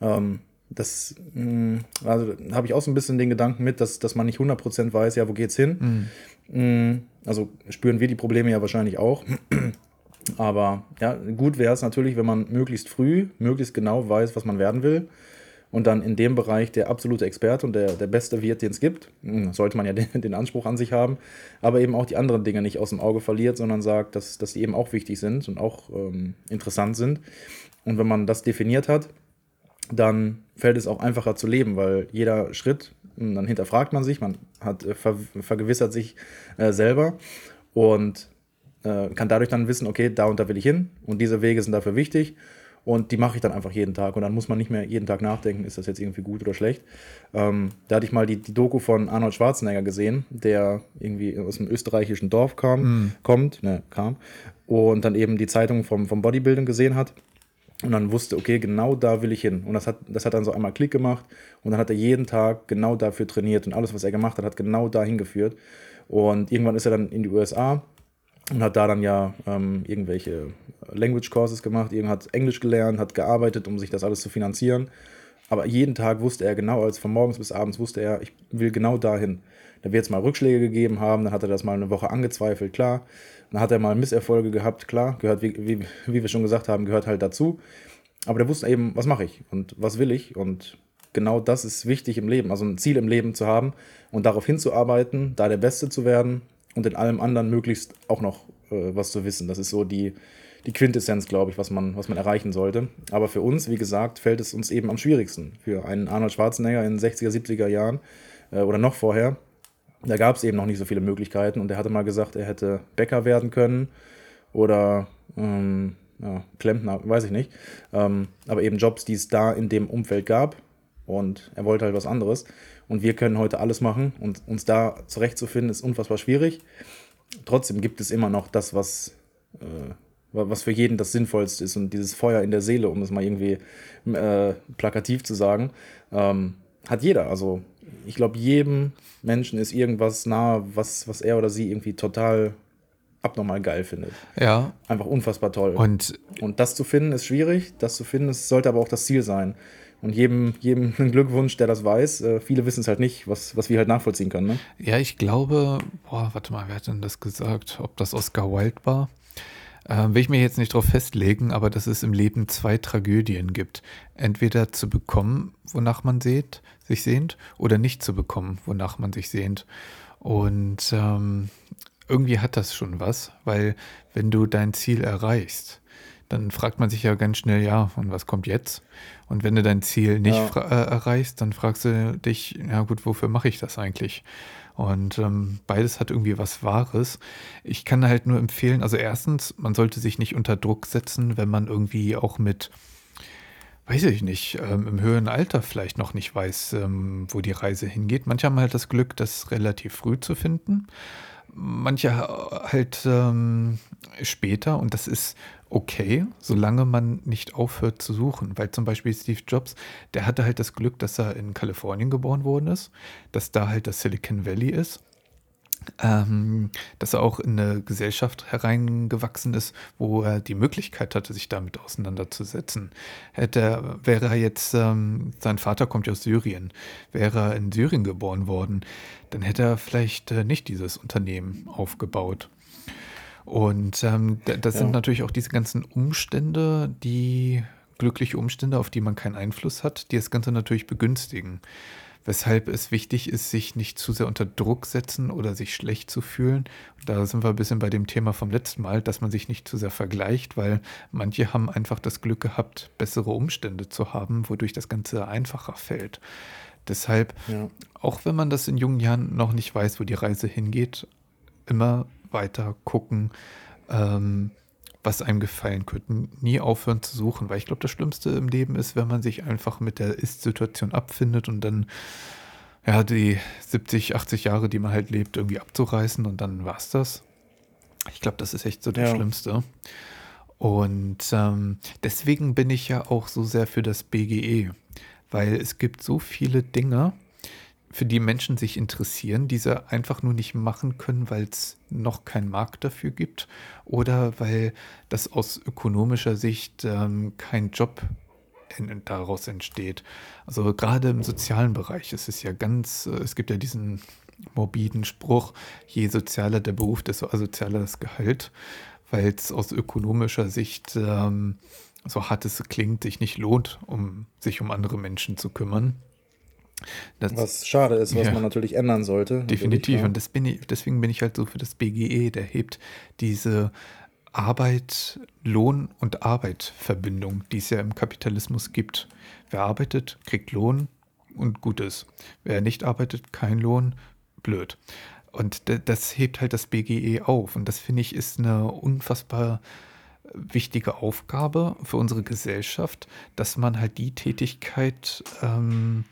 Ähm, das, mh, mm, also habe ich auch so ein bisschen den Gedanken mit, dass, dass man nicht 100% weiß, ja, wo geht's hin. Mhm. Mm, also spüren wir die Probleme ja wahrscheinlich auch. Aber ja, gut wäre es natürlich, wenn man möglichst früh, möglichst genau weiß, was man werden will und dann in dem Bereich der absolute Experte und der, der beste wird, den es gibt. Hm, sollte man ja den, den, Anspruch an sich haben, aber eben auch die anderen Dinge nicht aus dem Auge verliert, sondern sagt, dass, dass die eben auch wichtig sind und auch ähm, interessant sind. Und wenn man das definiert hat, dann fällt es auch einfacher zu leben, weil jeder Schritt, hm, dann hinterfragt man sich, man hat, äh, ver, vergewissert sich äh, selber und äh, kann dadurch dann wissen, okay, da und da will ich hin und diese Wege sind dafür wichtig und die mache ich dann einfach jeden Tag. Und dann muss man nicht mehr jeden Tag nachdenken, ist das jetzt irgendwie gut oder schlecht. Ähm, da hatte ich mal die, die Doku von Arnold Schwarzenegger gesehen, der irgendwie aus einem österreichischen Dorf kam, mm. kommt, ne, kam, und dann eben die Zeitung vom, vom Bodybuilding gesehen hat. Und dann wusste, okay, genau da will ich hin. Und das hat, das hat dann so einmal Klick gemacht. Und dann hat er jeden Tag genau dafür trainiert. Und alles, was er gemacht hat, hat genau dahin geführt. Und irgendwann ist er dann in die USA und hat da dann ja ähm, irgendwelche Language Courses gemacht, hat Englisch gelernt, hat gearbeitet, um sich das alles zu finanzieren. Aber jeden Tag wusste er genau, als von morgens bis abends wusste er, ich will genau dahin. Da wird es mal Rückschläge gegeben haben, dann hat er das mal eine Woche angezweifelt, klar. Dann hat er mal Misserfolge gehabt, klar, gehört, wie, wie, wie wir schon gesagt haben, gehört halt dazu. Aber der wusste eben, was mache ich und was will ich und genau das ist wichtig im Leben, also ein Ziel im Leben zu haben und darauf hinzuarbeiten, da der Beste zu werden und in allem anderen möglichst auch noch äh, was zu wissen. Das ist so die, die Quintessenz, glaube ich, was man, was man erreichen sollte. Aber für uns, wie gesagt, fällt es uns eben am schwierigsten. Für einen Arnold Schwarzenegger in den 60er, 70er Jahren äh, oder noch vorher, da gab es eben noch nicht so viele Möglichkeiten. Und er hatte mal gesagt, er hätte Bäcker werden können oder ähm, ja, Klempner, weiß ich nicht. Ähm, aber eben Jobs, die es da in dem Umfeld gab. Und er wollte halt was anderes. Und wir können heute alles machen. Und uns da zurechtzufinden, ist unfassbar schwierig. Trotzdem gibt es immer noch das, was, äh, was für jeden das Sinnvollste ist. Und dieses Feuer in der Seele, um es mal irgendwie äh, plakativ zu sagen, ähm, hat jeder. Also ich glaube, jedem Menschen ist irgendwas nahe, was, was er oder sie irgendwie total abnormal geil findet. Ja. Einfach unfassbar toll. Und, und das zu finden ist schwierig, das zu finden, es sollte aber auch das Ziel sein. Und jedem, jedem einen Glückwunsch, der das weiß. Äh, viele wissen es halt nicht, was, was wir halt nachvollziehen können. Ne? Ja, ich glaube, boah, warte mal, wer hat denn das gesagt? Ob das Oscar Wilde war? Äh, will ich mir jetzt nicht drauf festlegen, aber dass es im Leben zwei Tragödien gibt. Entweder zu bekommen, wonach man sehnt, sich sehnt, oder nicht zu bekommen, wonach man sich sehnt. Und ähm, irgendwie hat das schon was, weil wenn du dein Ziel erreichst, dann fragt man sich ja ganz schnell, ja, und was kommt jetzt? Und wenn du dein Ziel nicht ja. äh, erreichst, dann fragst du dich, ja gut, wofür mache ich das eigentlich? Und ähm, beides hat irgendwie was Wahres. Ich kann halt nur empfehlen, also erstens, man sollte sich nicht unter Druck setzen, wenn man irgendwie auch mit, weiß ich nicht, ähm, im höheren Alter vielleicht noch nicht weiß, ähm, wo die Reise hingeht. Manche haben halt das Glück, das relativ früh zu finden. Manche halt ähm, später und das ist okay, solange man nicht aufhört zu suchen. Weil zum Beispiel Steve Jobs, der hatte halt das Glück, dass er in Kalifornien geboren worden ist, dass da halt das Silicon Valley ist. Ähm, dass er auch in eine Gesellschaft hereingewachsen ist, wo er die Möglichkeit hatte, sich damit auseinanderzusetzen. Hätte, wäre er jetzt, ähm, sein Vater kommt ja aus Syrien, wäre er in Syrien geboren worden, dann hätte er vielleicht äh, nicht dieses Unternehmen aufgebaut. Und ähm, das ja. sind natürlich auch diese ganzen Umstände, die glückliche Umstände, auf die man keinen Einfluss hat, die das Ganze natürlich begünstigen. Weshalb es wichtig ist, sich nicht zu sehr unter Druck setzen oder sich schlecht zu fühlen. Da sind wir ein bisschen bei dem Thema vom letzten Mal, dass man sich nicht zu sehr vergleicht, weil manche haben einfach das Glück gehabt, bessere Umstände zu haben, wodurch das Ganze einfacher fällt. Deshalb, ja. auch wenn man das in jungen Jahren noch nicht weiß, wo die Reise hingeht, immer weiter gucken, ähm, was einem gefallen könnte. Nie aufhören zu suchen, weil ich glaube, das Schlimmste im Leben ist, wenn man sich einfach mit der Ist-Situation abfindet und dann ja, die 70, 80 Jahre, die man halt lebt, irgendwie abzureißen und dann war es das. Ich glaube, das ist echt so das ja. Schlimmste. Und ähm, deswegen bin ich ja auch so sehr für das BGE, weil es gibt so viele Dinge, für die Menschen sich interessieren, diese einfach nur nicht machen können, weil es noch keinen Markt dafür gibt oder weil das aus ökonomischer Sicht ähm, kein Job in, daraus entsteht. Also gerade im sozialen Bereich ist es ja ganz, äh, es gibt ja diesen morbiden Spruch, je sozialer der Beruf, desto asozialer das Gehalt, weil es aus ökonomischer Sicht, ähm, so hart es klingt, sich nicht lohnt, um sich um andere Menschen zu kümmern. Das, was schade ist, was ja, man natürlich ändern sollte. Definitiv. Und bin ich, deswegen bin ich halt so für das BGE, der hebt diese Arbeit, Lohn und Arbeit-Verbindung, die es ja im Kapitalismus gibt. Wer arbeitet, kriegt Lohn und Gutes. Wer nicht arbeitet, kein Lohn, blöd. Und das hebt halt das BGE auf. Und das finde ich ist eine unfassbar wichtige Aufgabe für unsere Gesellschaft, dass man halt die Tätigkeit ähm,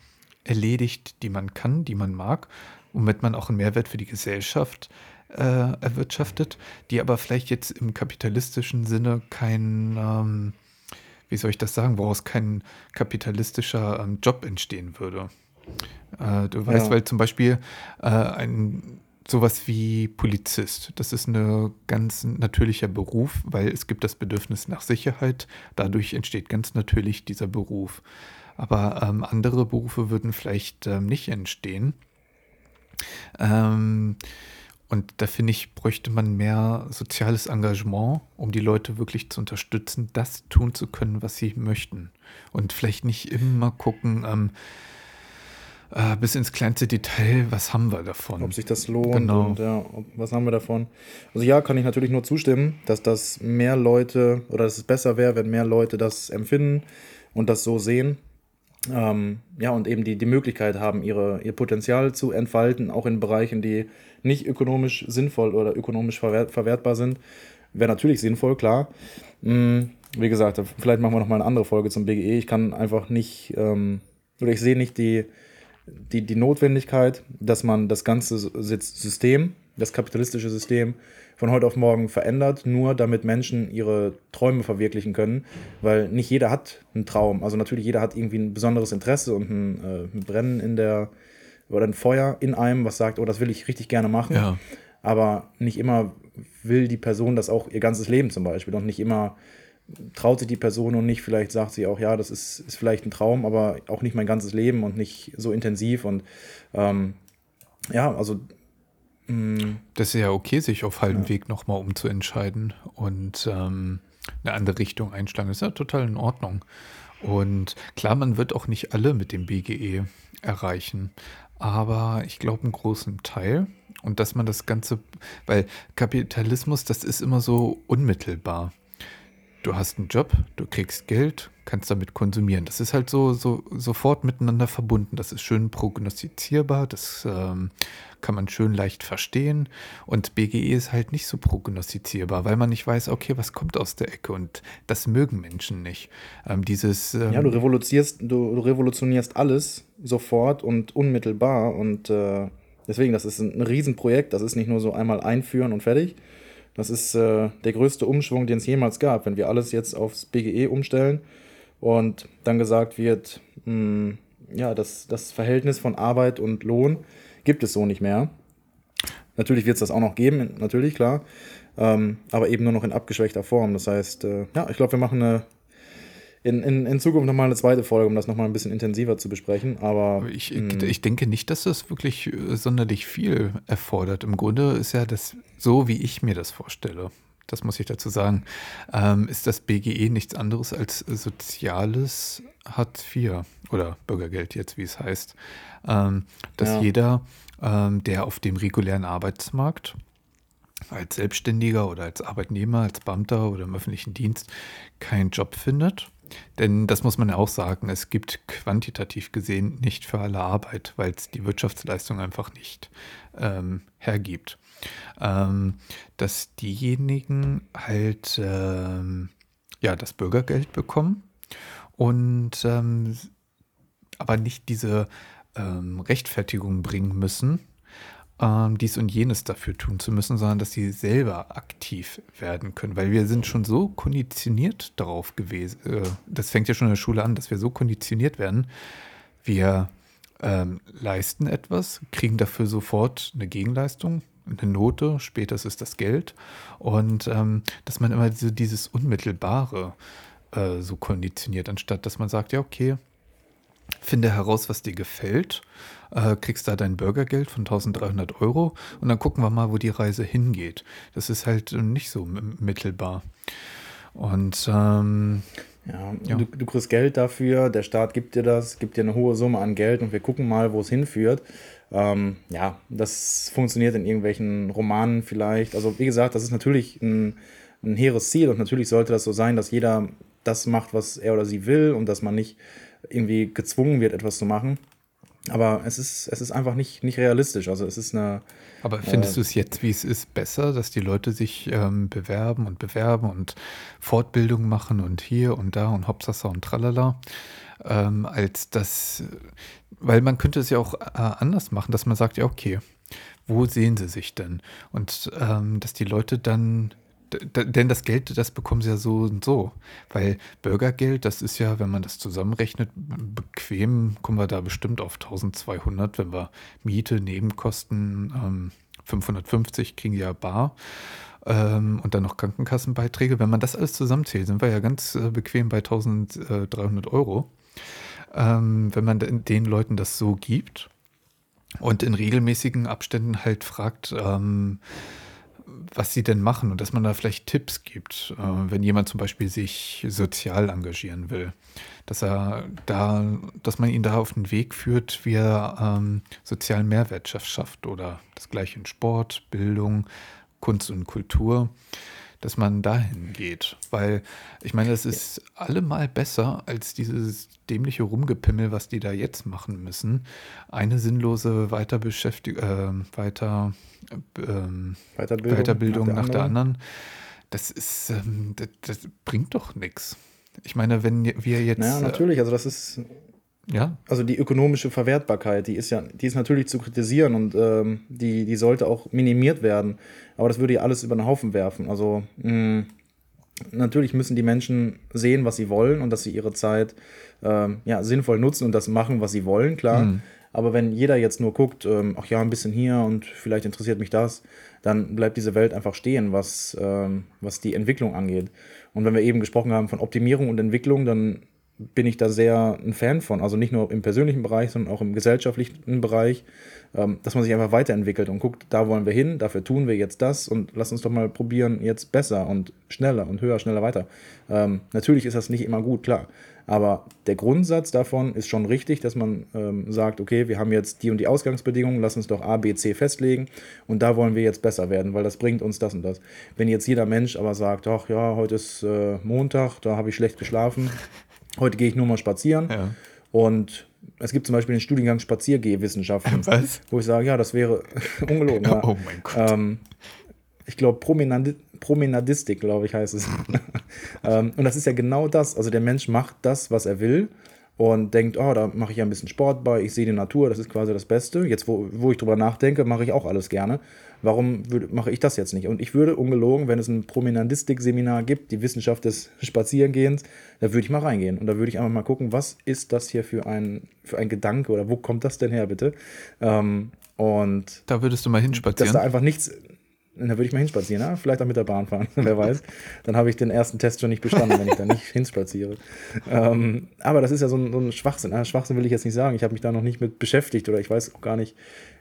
erledigt, die man kann, die man mag, womit man auch einen Mehrwert für die Gesellschaft äh, erwirtschaftet, die aber vielleicht jetzt im kapitalistischen Sinne kein, ähm, wie soll ich das sagen, woraus kein kapitalistischer ähm, Job entstehen würde. Äh, du weißt, ja. weil zum Beispiel äh, ein sowas wie Polizist. Das ist ein ganz natürlicher Beruf, weil es gibt das Bedürfnis nach Sicherheit. Dadurch entsteht ganz natürlich dieser Beruf aber ähm, andere Berufe würden vielleicht ähm, nicht entstehen. Ähm, und da finde ich, bräuchte man mehr soziales Engagement, um die Leute wirklich zu unterstützen, das tun zu können, was sie möchten. Und vielleicht nicht immer gucken, ähm, äh, bis ins kleinste Detail, was haben wir davon? Ob sich das lohnt genau. und ja, was haben wir davon? Also ja, kann ich natürlich nur zustimmen, dass das mehr Leute oder dass es besser wäre, wenn mehr Leute das empfinden und das so sehen ähm, ja, und eben die, die Möglichkeit haben, ihre, ihr Potenzial zu entfalten, auch in Bereichen, die nicht ökonomisch sinnvoll oder ökonomisch verwert, verwertbar sind. Wäre natürlich sinnvoll, klar. Hm, wie gesagt, vielleicht machen wir noch mal eine andere Folge zum BGE. Ich kann einfach nicht, ähm, oder ich sehe nicht die, die, die Notwendigkeit, dass man das ganze System, das kapitalistische System, von heute auf morgen verändert, nur damit Menschen ihre Träume verwirklichen können, weil nicht jeder hat einen Traum. Also natürlich jeder hat irgendwie ein besonderes Interesse und ein, äh, ein Brennen in der oder ein Feuer in einem, was sagt, oh, das will ich richtig gerne machen. Ja. Aber nicht immer will die Person das auch ihr ganzes Leben zum Beispiel und nicht immer traut sich die Person und nicht, vielleicht sagt sie auch, ja, das ist, ist vielleicht ein Traum, aber auch nicht mein ganzes Leben und nicht so intensiv und ähm, ja, also das ist ja okay, sich auf halbem ja. Weg nochmal umzuentscheiden und ähm, eine andere Richtung einschlagen. Das ist ja total in Ordnung. Und klar, man wird auch nicht alle mit dem BGE erreichen, aber ich glaube einen großen Teil. Und dass man das Ganze, weil Kapitalismus, das ist immer so unmittelbar. Du hast einen Job, du kriegst Geld, kannst damit konsumieren. Das ist halt so, so sofort miteinander verbunden. Das ist schön prognostizierbar, das ähm, kann man schön leicht verstehen. Und BGE ist halt nicht so prognostizierbar, weil man nicht weiß, okay, was kommt aus der Ecke. Und das mögen Menschen nicht. Ähm, dieses. Ähm, ja, du revolutionierst, du, revolutionierst alles sofort und unmittelbar. Und äh, deswegen, das ist ein, ein Riesenprojekt. Das ist nicht nur so einmal einführen und fertig. Das ist äh, der größte Umschwung, den es jemals gab. Wenn wir alles jetzt aufs BGE umstellen, und dann gesagt wird, mh, hm, ja, das, das Verhältnis von Arbeit und Lohn gibt es so nicht mehr. Natürlich wird es das auch noch geben, natürlich, klar, ähm, aber eben nur noch in abgeschwächter Form. Das heißt, äh, ja, ich glaube, wir machen eine, in, in, in Zukunft nochmal eine zweite Folge, um das nochmal ein bisschen intensiver zu besprechen. Aber ich, hm. ich denke nicht, dass das wirklich äh, sonderlich viel erfordert. Im Grunde ist ja das so, wie ich mir das vorstelle das muss ich dazu sagen, ähm, ist das BGE nichts anderes als soziales Hartz IV oder Bürgergeld jetzt, wie es heißt. Ähm, dass ja. jeder, ähm, der auf dem regulären Arbeitsmarkt als Selbstständiger oder als Arbeitnehmer, als Beamter oder im öffentlichen Dienst keinen Job findet Denn das muss man ja auch sagen, es gibt quantitativ gesehen nicht für alle Arbeit, weil es die Wirtschaftsleistung einfach nicht ähm, hergibt. Ähm, dass diejenigen halt ähm, ja das Bürgergeld bekommen und ähm, aber nicht diese ähm, Rechtfertigung bringen müssen, ähm, dies und jenes dafür tun zu müssen, sondern dass sie selber aktiv werden können. Weil wir sind schon so konditioniert darauf gewesen, äh, das fängt ja schon in der Schule an, dass wir so konditioniert werden, wir ähm, leisten etwas, kriegen dafür sofort eine Gegenleistung, eine Note, später ist es das Geld. Und ähm, dass man immer so dieses Unmittelbare äh, so konditioniert, anstatt dass man sagt, ja, okay, finde heraus, was dir gefällt, äh, kriegst da dein Bürgergeld von 1300 Euro und dann gucken wir mal, wo die Reise hingeht. Das ist halt nicht so mittelbar. Und ähm, ja, ja. Du, du, kriegst Geld dafür, der Staat gibt dir das, gibt dir eine hohe Summe an Geld und wir gucken mal, wo es hinführt. Ähm, ja, das funktioniert in irgendwelchen Romanen vielleicht. Also wie gesagt, das ist natürlich ein, ein hehres Ziel und natürlich sollte das so sein, dass jeder das macht, was er oder sie will und dass man nicht irgendwie gezwungen wird, etwas zu machen. Aber es ist, es ist einfach nicht, nicht realistisch. Also es ist eine. Aber findest äh, du es jetzt, wie es ist, besser, dass die Leute sich ähm, bewerben und bewerben und Fortbildung machen und hier und da und Hopsasa und Tralala, ähm, als das, weil man könnte es ja auch äh, anders machen, dass man sagt, ja, okay, wo sehen sie sich denn? Und ähm, dass die Leute dann denn das Geld, das bekommen sie ja so und so. Weil Bürgergeld, das ist ja, wenn man das zusammenrechnet, bequem kommen wir da bestimmt auf 1200, wenn wir Miete, Nebenkosten, ähm, 550 kriegen ja bar ähm, und dann noch Krankenkassenbeiträge. Wenn man das alles zusammenzählt, sind wir ja ganz äh, bequem bei 1300 Euro. Ähm, wenn man den Leuten das so gibt und in regelmäßigen Abständen halt fragt, ähm, was sie denn machen und dass man da vielleicht Tipps gibt, äh, wenn jemand zum Beispiel sich sozial engagieren will, dass er da, dass man ihn da auf den Weg führt, wie er ähm, sozialen Mehrwert schafft oder das gleiche in Sport, Bildung, Kunst und Kultur dass man dahin geht. Weil ich meine, das ist allemal besser als dieses dämliche Rumgepimmel, was die da jetzt machen müssen. Eine sinnlose Weiterbeschäftigung, äh, weiter, ähm, Weiterbildung, Weiterbildung, nach, der, nach der anderen. Das ist, ähm, das, das, bringt doch nichts. Ich meine, wenn wir jetzt. Ja, naja, natürlich, also das ist ja. Also die ökonomische Verwertbarkeit, die ist ja, die ist natürlich zu kritisieren und ähm, die, die sollte auch minimiert werden. Aber das würde ja alles über den Haufen werfen. Also mh, mm, natürlich müssen die Menschen sehen, was sie wollen und dass sie ihre Zeit ähm, ja, sinnvoll nutzen und das machen, was sie wollen, klar. Mhm. Aber wenn jeder jetzt nur guckt, ähm, ach ja, ein bisschen hier und vielleicht interessiert mich das, dann bleibt diese Welt einfach stehen, was, ähm, was die Entwicklung angeht. Und wenn wir eben gesprochen haben von Optimierung und Entwicklung, dann bin ich da sehr ein Fan von. Also nicht nur im persönlichen Bereich, sondern auch im gesellschaftlichen Bereich, ähm, dass man sich einfach weiterentwickelt und guckt, da wollen wir hin, dafür tun wir jetzt das und lass uns doch mal probieren, jetzt besser und schneller und höher, schneller weiter. Ähm, natürlich ist das nicht immer gut, klar. Aber der Grundsatz davon ist schon richtig, dass man ähm, sagt, okay, wir haben jetzt die und die Ausgangsbedingungen, lass uns doch A, B, C festlegen und da wollen wir jetzt besser werden, weil das bringt uns das und das. Wenn jetzt jeder Mensch aber sagt, ach ja, heute ist äh, Montag, da habe ich schlecht geschlafen, Heute gehe ich nur mal spazieren. Ja. Und es gibt zum Beispiel den Studiengang Spaziergehwissenschaften. Was? Wo ich sage, ja, das wäre ungelogen. Ja. Oh mein Gott. Ähm, ich glaube, Promenadi Promenadistik, glaube ich, heißt es. ähm, und das ist ja genau das. Also der Mensch macht das, was er will und denkt, oh, da mache ich ja ein bisschen Sport bei, ich sehe die Natur, das ist quasi das Beste. Jetzt, wo, wo ich drüber nachdenke, mache ich auch alles gerne. Warum würde, mache ich das jetzt nicht? Und ich würde ungelogen, wenn es ein Prominentistik-Seminar gibt, die Wissenschaft des Spazierengehens, da würde ich mal reingehen und da würde ich einfach mal gucken, was ist das hier für ein, für ein Gedanke oder wo kommt das denn her, bitte? Ähm, und da würdest du mal hinspazieren. Dass da einfach nichts, da würde ich mal hinspazieren, ja? vielleicht auch mit der Bahn fahren, wer weiß. Dann habe ich den ersten Test schon nicht bestanden, wenn ich da nicht hinspaziere. Ähm, aber das ist ja so ein, so ein Schwachsinn. Ah, Schwachsinn will ich jetzt nicht sagen. Ich habe mich da noch nicht mit beschäftigt oder ich weiß auch gar nicht.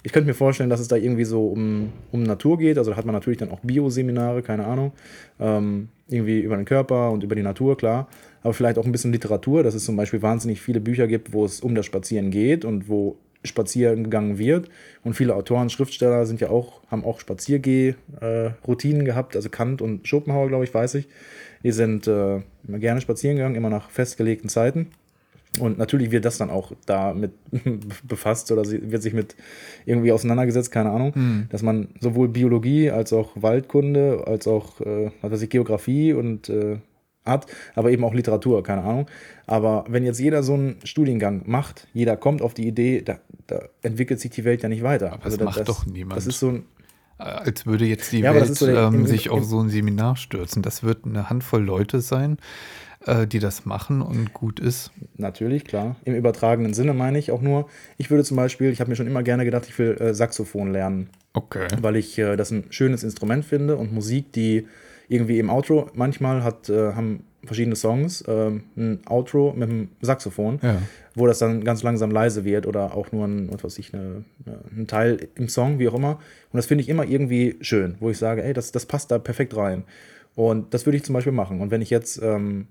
Ich könnte mir vorstellen, dass es da irgendwie so um, um Natur geht. Also da hat man natürlich dann auch Bioseminare, keine Ahnung. Ähm, irgendwie über den Körper und über die Natur, klar. Aber vielleicht auch ein bisschen Literatur, dass es zum Beispiel wahnsinnig viele Bücher gibt, wo es um das Spazieren geht und wo spazieren gegangen wird. Und viele Autoren, Schriftsteller sind ja auch, haben auch Spaziergeh-Routinen gehabt, also Kant und Schopenhauer, glaube ich, weiß ich. Die sind äh, immer gerne spazieren gegangen, immer nach festgelegten Zeiten. Und natürlich wird das dann auch damit befasst oder wird sich mit irgendwie auseinandergesetzt, keine Ahnung, mhm. dass man sowohl Biologie als auch Waldkunde, als auch äh, was weiß ich, Geografie und äh, hat, aber eben auch Literatur, keine Ahnung. Aber wenn jetzt jeder so einen Studiengang macht, jeder kommt auf die Idee, da, da entwickelt sich die Welt ja nicht weiter. Aber also das macht doch niemand. Das ist so ein äh, als würde jetzt die ja, Welt so der, ähm, sich auf so ein Seminar stürzen. Das wird eine Handvoll Leute sein, äh, die das machen und gut ist. Natürlich, klar. Im übertragenen Sinne meine ich auch nur. Ich würde zum Beispiel, ich habe mir schon immer gerne gedacht, ich will äh, Saxophon lernen. Okay. Weil ich äh, das ein schönes Instrument finde und Musik, die irgendwie im Outro manchmal hat, äh, haben verschiedene Songs ähm, ein Outro mit einem Saxophon, ja. wo das dann ganz langsam leise wird oder auch nur ein, was weiß ich, eine, ein Teil im Song, wie auch immer. Und das finde ich immer irgendwie schön, wo ich sage, ey, das, das passt da perfekt rein. Und das würde ich zum Beispiel machen. Und wenn ich jetzt ähm,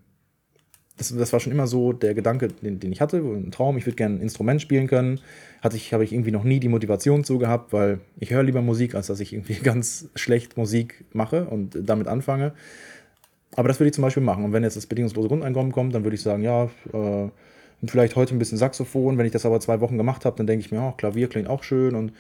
das, das war schon immer so der Gedanke, den, den ich hatte, ein Traum, ich würde gerne ein Instrument spielen können. Hatte ich, habe ich irgendwie noch nie die Motivation zu gehabt, weil ich höre lieber Musik, als dass ich irgendwie ganz schlecht Musik mache und damit anfange. Aber das würde ich zum Beispiel machen. Und wenn jetzt das bedingungslose Grundeinkommen kommt, dann würde ich sagen, ja, äh, vielleicht heute ein bisschen Saxophon. Wenn ich das aber zwei Wochen gemacht habe, dann denke ich mir, oh, Klavier klingt auch schön. Und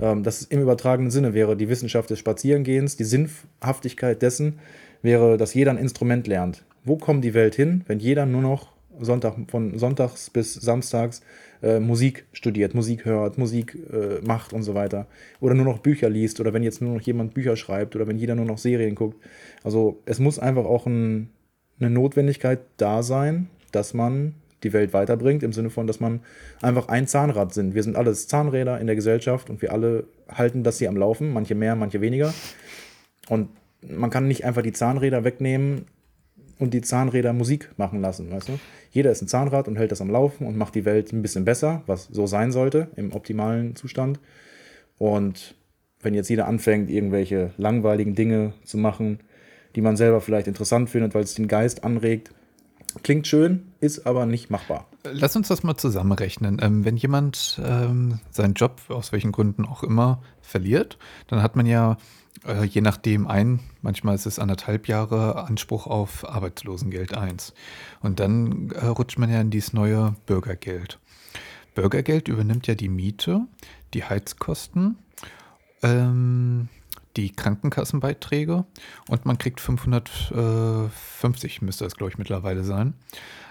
ähm, das im übertragenen Sinne wäre die Wissenschaft des Spazierengehens, die Sinnhaftigkeit dessen wäre, dass jeder ein Instrument lernt wo kommt die Welt hin, wenn jeder nur noch Sonntag, von Sonntags bis Samstags äh, Musik studiert, Musik hört, Musik äh, macht und so weiter. Oder nur noch Bücher liest oder wenn jetzt nur noch jemand Bücher schreibt oder wenn jeder nur noch Serien guckt. Also es muss einfach auch ein, eine Notwendigkeit da sein, dass man die Welt weiterbringt, im Sinne von, dass man einfach ein Zahnrad sind. Wir sind alles Zahnräder in der Gesellschaft und wir alle halten das hier am Laufen, manche mehr, manche weniger. Und man kann nicht einfach die Zahnräder wegnehmen und die Zahnräder Musik machen lassen, weißt du? Jeder ist ein Zahnrad und hält das am Laufen und macht die Welt ein bisschen besser, was so sein sollte im optimalen Zustand. Und wenn jetzt jeder anfängt, irgendwelche langweiligen Dinge zu machen, die man selber vielleicht interessant findet, weil es den Geist anregt, klingt schön, ist aber nicht machbar. Lass uns das mal zusammenrechnen. Ähm, wenn jemand ähm, seinen Job, aus welchen Gründen auch immer, verliert, dann hat man ja äh, je nachdem ein, manchmal ist es anderthalb Jahre Anspruch auf Arbeitslosengeld 1. Und dann äh, rutscht man ja in dieses neue Bürgergeld. Bürgergeld übernimmt ja die Miete, die Heizkosten, ähm, die Krankenkassenbeiträge und man kriegt 550, müsste das glaube ich mittlerweile sein,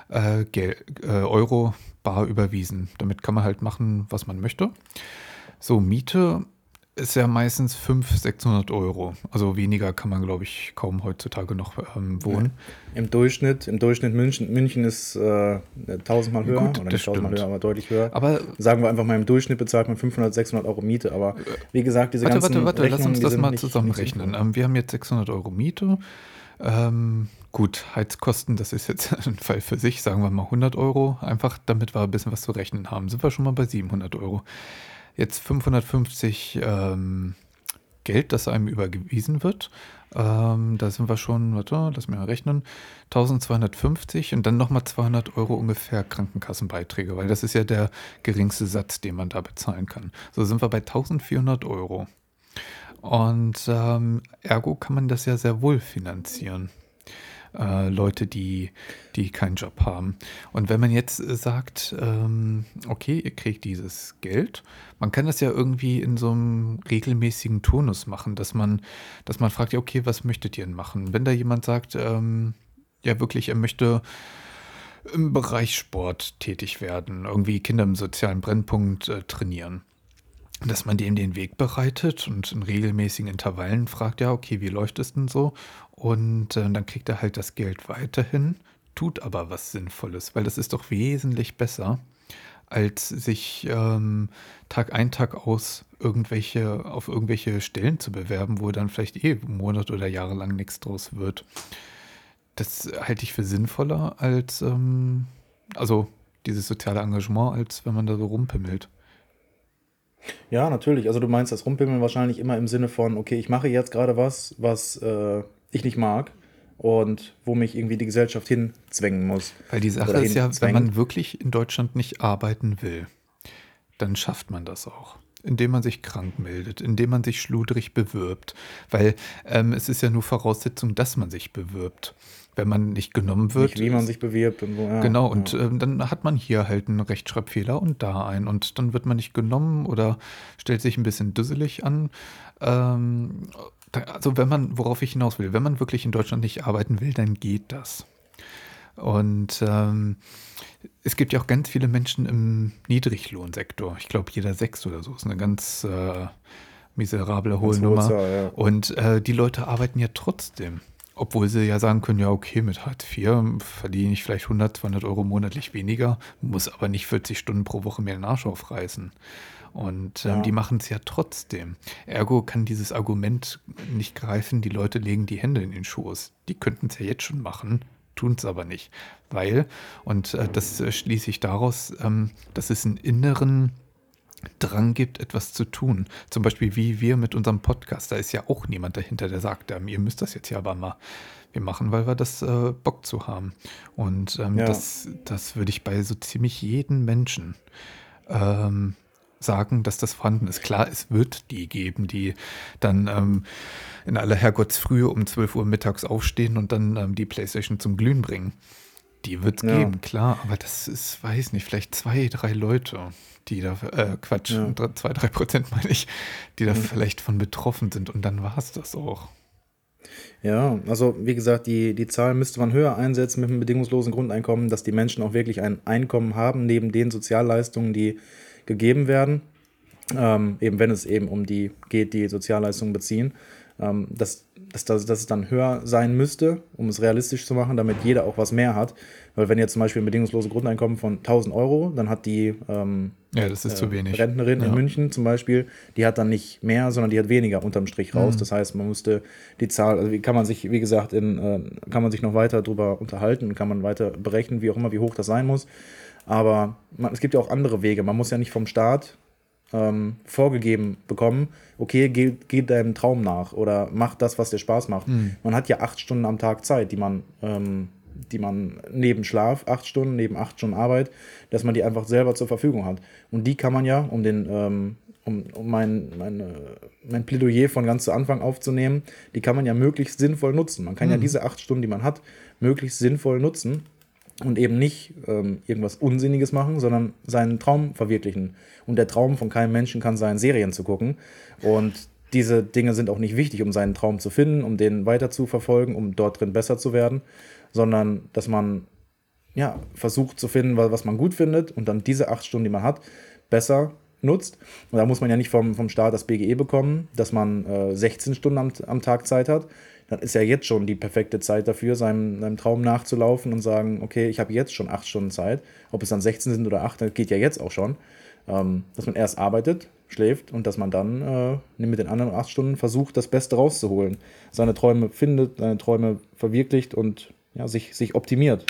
äh, äh, Euro bar überwiesen. Damit kann man halt machen, was man möchte. So, Miete ist ja meistens 500, 600 Euro. Also weniger kann man, glaube ich, kaum heutzutage noch ähm, wohnen. Ja. Im Durchschnitt, im Durchschnitt München, München ist äh, tausendmal höher, Gut, oder nicht tausendmal höher, aber deutlich höher. Aber sagen wir einfach mal, im Durchschnitt bezahlt man 500, 600 Euro Miete. Aber wie gesagt, diese warte, ganzen Warte, warte, lass uns das mal zusammenrechnen. Ähm, wir haben jetzt 600 Euro Miete. Ähm, gut, Heizkosten, das ist jetzt ein Fall für sich, sagen wir mal 100 Euro. Einfach damit wir ein bisschen was zu rechnen haben, sind wir schon mal bei 700 Euro jetzt 550 ähm, Geld, das einem überwiesen wird. Ähm, da sind wir schon, warte, lass mich mal rechnen, 1250 und dann nochmal 200 Euro ungefähr Krankenkassenbeiträge, weil das ist ja der geringste Satz, den man da bezahlen kann. So sind wir bei 1400 Euro. Und ähm, ergo kann man das ja sehr wohl finanzieren äh, Leute, die, die keinen Job haben. Und wenn man jetzt äh, sagt, ähm, okay, ihr kriegt dieses Geld, man kann das ja irgendwie in so einem regelmäßigen Tonus machen, dass man, dass man fragt, ja, okay, was möchtet ihr denn machen? Wenn da jemand sagt, ähm, ja, wirklich, er möchte im Bereich Sport tätig werden, irgendwie Kinder im sozialen Brennpunkt äh, trainieren dass man dem den Weg bereitet und in regelmäßigen Intervallen fragt, ja, okay, wie läuft es denn so? Und äh, dann kriegt er halt das Geld weiterhin, tut aber was Sinnvolles, weil das ist doch wesentlich besser, als sich ähm, Tag ein, Tag aus irgendwelche, auf irgendwelche Stellen zu bewerben, wo dann vielleicht eh Monat oder jahrelang nichts draus wird. Das halte ich für sinnvoller als, ähm, also dieses soziale Engagement, als wenn man da so rumpimmelt. Ja, natürlich. Also du meinst das Rumpimmeln wahrscheinlich immer im Sinne von, okay, ich mache jetzt gerade was, was äh, ich nicht mag und wo mich irgendwie die Gesellschaft hinzwängen muss. Weil die Sache ist ja, wenn man wirklich in Deutschland nicht arbeiten will, dann schafft man das auch. Indem man sich krank meldet, indem man sich schludrig bewirbt. Weil ähm, es ist ja nur Voraussetzung, dass man sich bewirbt. Wenn man nicht genommen wird. Nicht, wie man sich bewirbt und wo. Ja, genau, und ja. ähm, dann hat man hier halt einen Rechtschreibfehler und da einen. Und dann wird man nicht genommen oder stellt sich ein bisschen dusselig an. Ähm, also wenn man, worauf ich hinaus will, wenn man wirklich in Deutschland nicht arbeiten will, dann geht das. Und ähm, es gibt ja auch ganz viele Menschen im Niedriglohnsektor. Ich glaube, jeder sechs oder so ist eine ganz äh, miserable Hohlnummer. Ja. Und äh, die Leute arbeiten ja trotzdem. Obwohl sie ja sagen können, ja, okay, mit Hartz IV verdiene ich vielleicht 100, 200 Euro monatlich weniger, muss aber nicht 40 Stunden pro Woche mehr den Arsch aufreißen. Und ähm, ja. die machen es ja trotzdem. Ergo kann dieses Argument nicht greifen, die Leute legen die Hände in den Schoß. Die könnten es ja jetzt schon machen, tun es aber nicht. Weil, und äh, das äh, schließe ich daraus, ähm, dass es einen inneren Drang gibt, etwas zu tun. Zum Beispiel wie wir mit unserem Podcast. Da ist ja auch niemand dahinter, der sagt, ähm, ihr müsst das jetzt ja aber mal. Wir machen, weil wir das äh, Bock zu haben. Und ähm, ja. das, das würde ich bei so ziemlich jedem Menschen ähm, sagen, dass das vorhanden ist. Klar, es wird die geben, die dann ähm, in aller Herrgottsfrühe um 12 Uhr mittags aufstehen und dann ähm, die Playstation zum Glühen bringen. Die wird es ja. geben, klar, aber das ist, weiß nicht, vielleicht zwei, drei Leute, die da, äh, Quatsch, ja. zwei, drei Prozent meine ich, die da mhm. vielleicht von betroffen sind und dann war es das auch. Ja, also wie gesagt, die, die Zahl müsste man höher einsetzen mit einem bedingungslosen Grundeinkommen, dass die Menschen auch wirklich ein Einkommen haben, neben den Sozialleistungen, die gegeben werden, ähm, eben wenn es eben um die geht, die Sozialleistungen beziehen, ähm, dass, dass, dass, dass es dann höher sein müsste, um es realistisch zu machen, damit jeder auch was mehr hat. Weil wenn jetzt zum Beispiel ein bedingungsloses Grundeinkommen von 1000 Euro, dann hat die ähm, ja, das ist äh, zu wenig. Rentnerin ja. in München zum Beispiel, die hat dann nicht mehr, sondern die hat weniger unterm Strich raus. Mhm. Das heißt, man musste die Zahl, also wie kann man sich, wie gesagt, in, äh, kann man sich noch weiter darüber unterhalten, kann man weiter berechnen, wie auch immer, wie hoch das sein muss. Aber man, es gibt ja auch andere Wege. Man muss ja nicht vom Staat ähm, vorgegeben bekommen, okay, geh, geh deinem Traum nach oder mach das, was dir Spaß macht. Mhm. Man hat ja acht Stunden am Tag Zeit, die man, ähm, die man neben Schlaf, acht Stunden, neben acht Stunden Arbeit, dass man die einfach selber zur Verfügung hat. Und die kann man ja, um den, ähm, um, um mein, mein, mein Plädoyer von ganz zu Anfang aufzunehmen, die kann man ja möglichst sinnvoll nutzen. Man kann mhm. ja diese acht Stunden, die man hat, möglichst sinnvoll nutzen und eben nicht ähm, irgendwas Unsinniges machen, sondern seinen Traum verwirklichen. Und der Traum von keinem Menschen kann sein, Serien zu gucken. Und diese Dinge sind auch nicht wichtig, um seinen Traum zu finden, um den weiter zu verfolgen, um dort drin besser zu werden, sondern dass man ja, versucht zu finden, was man gut findet und dann diese acht Stunden, die man hat, besser nutzt. Und da muss man ja nicht vom, vom Staat das BGE bekommen, dass man äh, 16 Stunden am, am Tag Zeit hat, dann ist ja jetzt schon die perfekte Zeit dafür, seinem, seinem Traum nachzulaufen und sagen, okay, ich habe jetzt schon acht Stunden Zeit. Ob es dann 16 sind oder acht, das geht ja jetzt auch schon. Ähm, dass man erst arbeitet, schläft und dass man dann äh, mit den anderen acht Stunden versucht, das Beste rauszuholen. Seine Träume findet, seine Träume verwirklicht und ja, sich, sich optimiert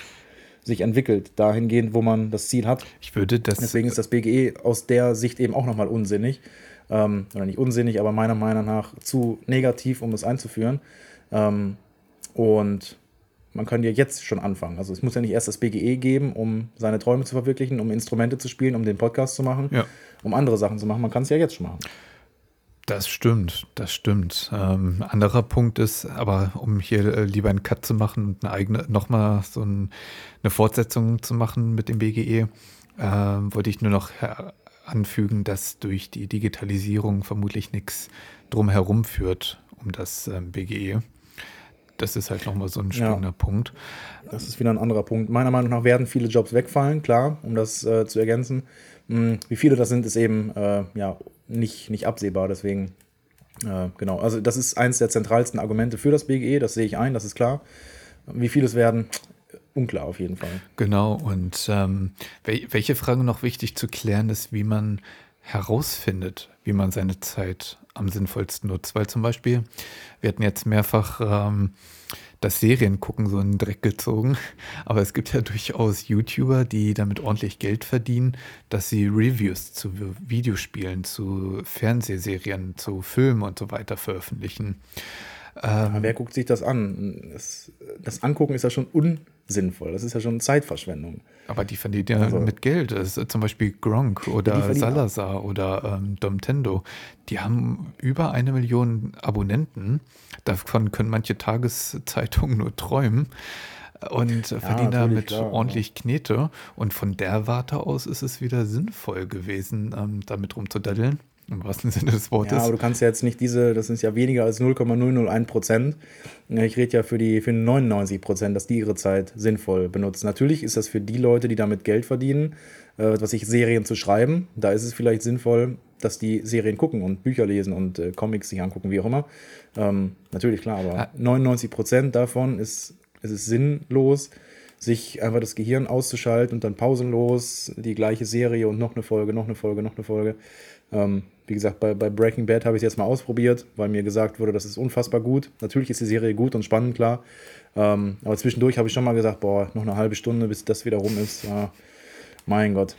sich entwickelt, dahingehend, wo man das Ziel hat. Ich würde das. Deswegen ist das BGE aus der Sicht eben auch nochmal unsinnig. Ähm, oder nicht unsinnig, aber meiner Meinung nach zu negativ, um es einzuführen. Ähm, und man kann ja jetzt schon anfangen. Also es muss ja nicht erst das BGE geben, um seine Träume zu verwirklichen, um Instrumente zu spielen, um den Podcast zu machen, ja. um andere Sachen zu machen. Man kann es ja jetzt schon machen. Das stimmt, das stimmt. Ähm, anderer Punkt ist, aber um hier äh, lieber einen Cut zu machen und eine eigene, nochmal so ein, eine Fortsetzung zu machen mit dem BGE, äh, wollte ich nur noch anfügen, dass durch die Digitalisierung vermutlich nichts drumherum führt um das ähm, BGE. Das ist halt nochmal so ein springender ja. Punkt. Das ist wieder ein anderer Punkt. Meiner Meinung nach werden viele Jobs wegfallen, klar, um das äh, zu ergänzen. Hm, wie viele das sind, ist eben äh, ja, nicht, nicht absehbar. Deswegen, äh, genau. Also, das ist eines der zentralsten Argumente für das BGE, das sehe ich ein, das ist klar. Wie viele es werden, unklar auf jeden Fall. Genau. Und ähm, welche Frage noch wichtig zu klären ist, wie man herausfindet, wie man seine Zeit am sinnvollsten nutzt. Weil zum Beispiel, wir hatten jetzt mehrfach ähm, das Seriengucken so in den Dreck gezogen, aber es gibt ja durchaus YouTuber, die damit ordentlich Geld verdienen, dass sie Reviews zu Videospielen, zu Fernsehserien, zu Filmen und so weiter veröffentlichen. Ähm, wer guckt sich das an? Das, das, Angucken ist ja schon unsinnvoll. Das ist ja schon Zeitverschwendung. Aber die verdienen ja also, mit Geld. Ist zum Beispiel Gronk oder Salazar auch. oder ähm, Domtendo. Die haben über eine Million Abonnenten. Davon können manche Tageszeitungen nur träumen und ja, verdienen damit klar, ordentlich Knete. Und von der Warte aus ist es wieder sinnvoll gewesen, ähm, damit rumzudaddeln. Im wahrsten Sinne des Wortes. Ja, aber du kannst ja jetzt nicht diese, das sind ja weniger als 0,001 Prozent. Ich rede ja für die für 99 Prozent, dass die ihre Zeit sinnvoll benutzen. Natürlich ist das für die Leute, die damit Geld verdienen, äh, was ich Serien zu schreiben. Da ist es vielleicht sinnvoll, dass die Serien gucken und Bücher lesen und äh, Comics sich angucken, wie auch immer. Ähm, natürlich, klar, aber 99 Prozent davon ist es ist sinnlos, sich einfach das Gehirn auszuschalten und dann pausenlos die gleiche Serie und noch eine Folge, noch eine Folge, noch eine Folge. Ähm, wie gesagt, bei, bei Breaking Bad habe ich es jetzt mal ausprobiert, weil mir gesagt wurde, das ist unfassbar gut. Natürlich ist die Serie gut und spannend, klar. Ähm, aber zwischendurch habe ich schon mal gesagt, boah, noch eine halbe Stunde, bis das wieder rum ist. Ja, mein Gott.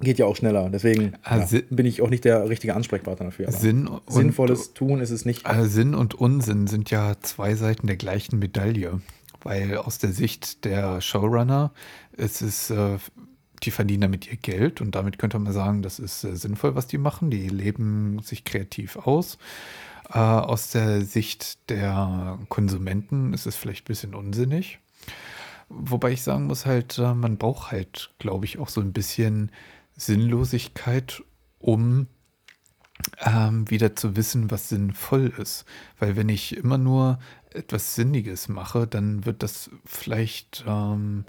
Geht ja auch schneller. Deswegen also, ja, bin ich auch nicht der richtige Ansprechpartner dafür. Sinn und, sinnvolles Tun ist es nicht. Also Sinn und Unsinn sind ja zwei Seiten der gleichen Medaille weil aus der Sicht der Showrunner ist es, äh, die verdienen damit ihr Geld und damit könnte man sagen, das ist äh, sinnvoll, was die machen. Die leben sich kreativ aus. Äh, aus der Sicht der Konsumenten ist es vielleicht ein bisschen unsinnig. Wobei ich sagen muss halt, äh, man braucht halt, glaube ich, auch so ein bisschen Sinnlosigkeit, um ähm, wieder zu wissen, was sinnvoll ist. Weil wenn ich immer nur etwas Sinniges mache, dann wird das vielleicht, ähm,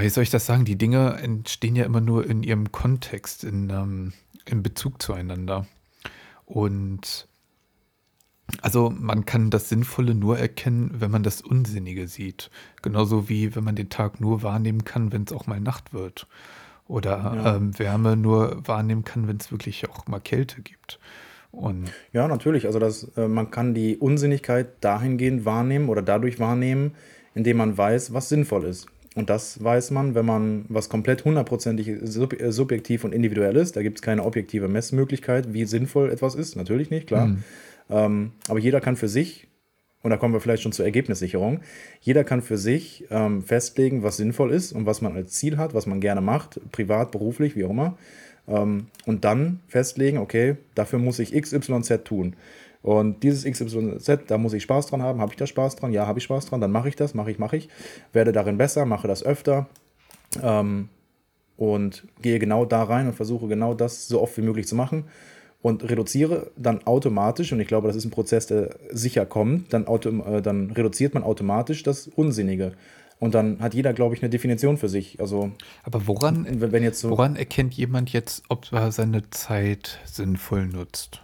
wie soll ich das sagen, die Dinge entstehen ja immer nur in ihrem Kontext, in, ähm, in Bezug zueinander. Und also man kann das Sinnvolle nur erkennen, wenn man das Unsinnige sieht. Genauso wie wenn man den Tag nur wahrnehmen kann, wenn es auch mal Nacht wird. Oder ja. ähm, Wärme nur wahrnehmen kann, wenn es wirklich auch mal Kälte gibt. Und ja, natürlich. Also das, äh, man kann die Unsinnigkeit dahingehend wahrnehmen oder dadurch wahrnehmen, indem man weiß, was sinnvoll ist. Und das weiß man, wenn man was komplett hundertprozentig sub äh, subjektiv und individuell ist. Da gibt es keine objektive Messmöglichkeit, wie sinnvoll etwas ist. Natürlich nicht, klar. Mhm. Ähm, aber jeder kann für sich, und da kommen wir vielleicht schon zur Ergebnissicherung, jeder kann für sich ähm, festlegen, was sinnvoll ist und was man als Ziel hat, was man gerne macht, privat, beruflich, wie auch immer. Ähm, und dann festlegen, okay, dafür muss ich XYZ tun. Und dieses XYZ, da muss ich Spaß dran haben. Habe ich da Spaß dran? Ja, habe ich Spaß dran. Dann mache ich das, mache ich, mache ich. Werde darin besser, mache das öfter. Ähm, und gehe genau da rein und versuche genau das so oft wie möglich zu machen. Und reduziere dann automatisch, und ich glaube, das ist ein Prozess, der sicher kommt, dann, auto, äh, dann reduziert man automatisch das Unsinnige. Und dann hat jeder, glaube ich, eine Definition für sich. Also, Aber woran, wenn jetzt so woran erkennt jemand jetzt, ob er seine Zeit sinnvoll nutzt?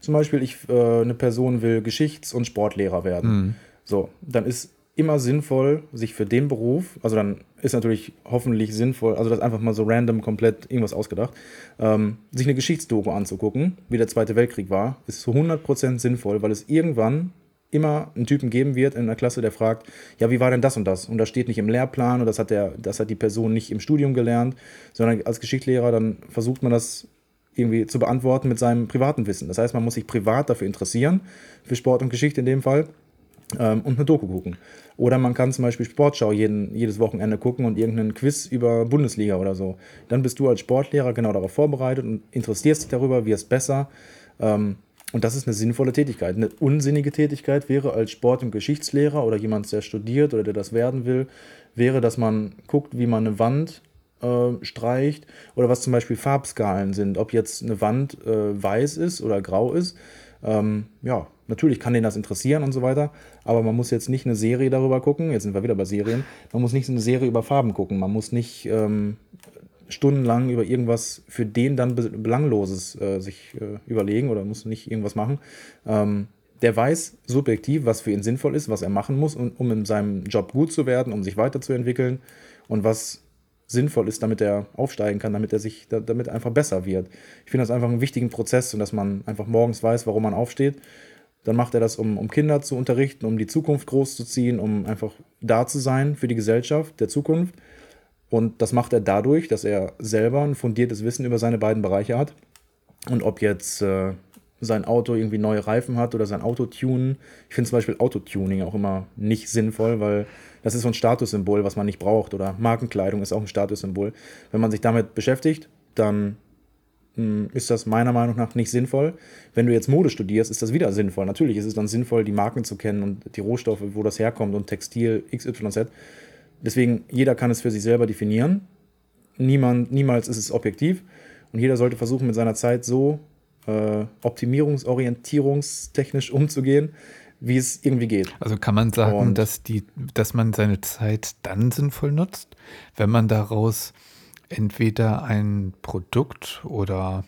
Zum Beispiel, ich, äh, eine Person will Geschichts- und Sportlehrer werden. Mhm. So, dann ist immer sinnvoll, sich für den Beruf, also dann ist natürlich hoffentlich sinnvoll, also das einfach mal so random komplett irgendwas ausgedacht, ähm, sich eine Geschichtsdoku anzugucken, wie der Zweite Weltkrieg war, ist zu 100% sinnvoll, weil es irgendwann immer einen Typen geben wird in der Klasse, der fragt, ja, wie war denn das und das? Und das steht nicht im Lehrplan und das hat, der, das hat die Person nicht im Studium gelernt, sondern als Geschichtslehrer dann versucht man das irgendwie zu beantworten mit seinem privaten Wissen. Das heißt, man muss sich privat dafür interessieren, für Sport und Geschichte in dem Fall, ähm, und eine Doku gucken. Oder man kann zum Beispiel Sportschau jeden, jedes Wochenende gucken und irgendeinen Quiz über Bundesliga oder so. Dann bist du als Sportlehrer genau darauf vorbereitet und interessierst dich darüber, wirst besser. Ähm, und das ist eine sinnvolle Tätigkeit. Eine unsinnige Tätigkeit wäre als Sport- und Geschichtslehrer oder jemand, der studiert oder der das werden will, wäre, dass man guckt, wie man eine Wand äh, streicht oder was zum Beispiel Farbskalen sind. Ob jetzt eine Wand äh, weiß ist oder grau ist. Ähm, ja, natürlich kann den das interessieren und so weiter, aber man muss jetzt nicht eine Serie darüber gucken. Jetzt sind wir wieder bei Serien. Man muss nicht eine Serie über Farben gucken. Man muss nicht ähm, stundenlang über irgendwas für den dann Belangloses äh, sich äh, überlegen oder muss nicht irgendwas machen. Ähm, der weiß subjektiv, was für ihn sinnvoll ist, was er machen muss, um, um in seinem Job gut zu werden, um sich weiterzuentwickeln und was sinnvoll ist, damit er aufsteigen kann, damit er sich da, damit einfach besser wird. Ich finde das einfach einen wichtigen Prozess und dass man einfach morgens weiß, warum man aufsteht. Dann macht er das, um, um Kinder zu unterrichten, um die Zukunft großzuziehen, um einfach da zu sein für die Gesellschaft der Zukunft. Und das macht er dadurch, dass er selber ein fundiertes Wissen über seine beiden Bereiche hat. Und ob jetzt äh, sein Auto irgendwie neue Reifen hat oder sein Auto tunen. Ich finde zum Beispiel Autotuning auch immer nicht sinnvoll, weil das ist so ein Statussymbol, was man nicht braucht. Oder Markenkleidung ist auch ein Statussymbol. Wenn man sich damit beschäftigt, dann hm, ist das meiner Meinung nach nicht sinnvoll. Wenn du jetzt Mode studierst, ist das wieder sinnvoll. Natürlich ist es dann sinnvoll, die Marken zu kennen und die Rohstoffe, wo das herkommt und Textil XYZ. Deswegen, jeder kann es für sich selber definieren. Niemand, niemals ist es objektiv. Und jeder sollte versuchen, mit seiner Zeit so äh, optimierungsorientierungstechnisch umzugehen, wie es irgendwie geht. Also kann man sagen, und dass, die, dass man seine Zeit dann sinnvoll nutzt, wenn man daraus entweder ein Produkt oder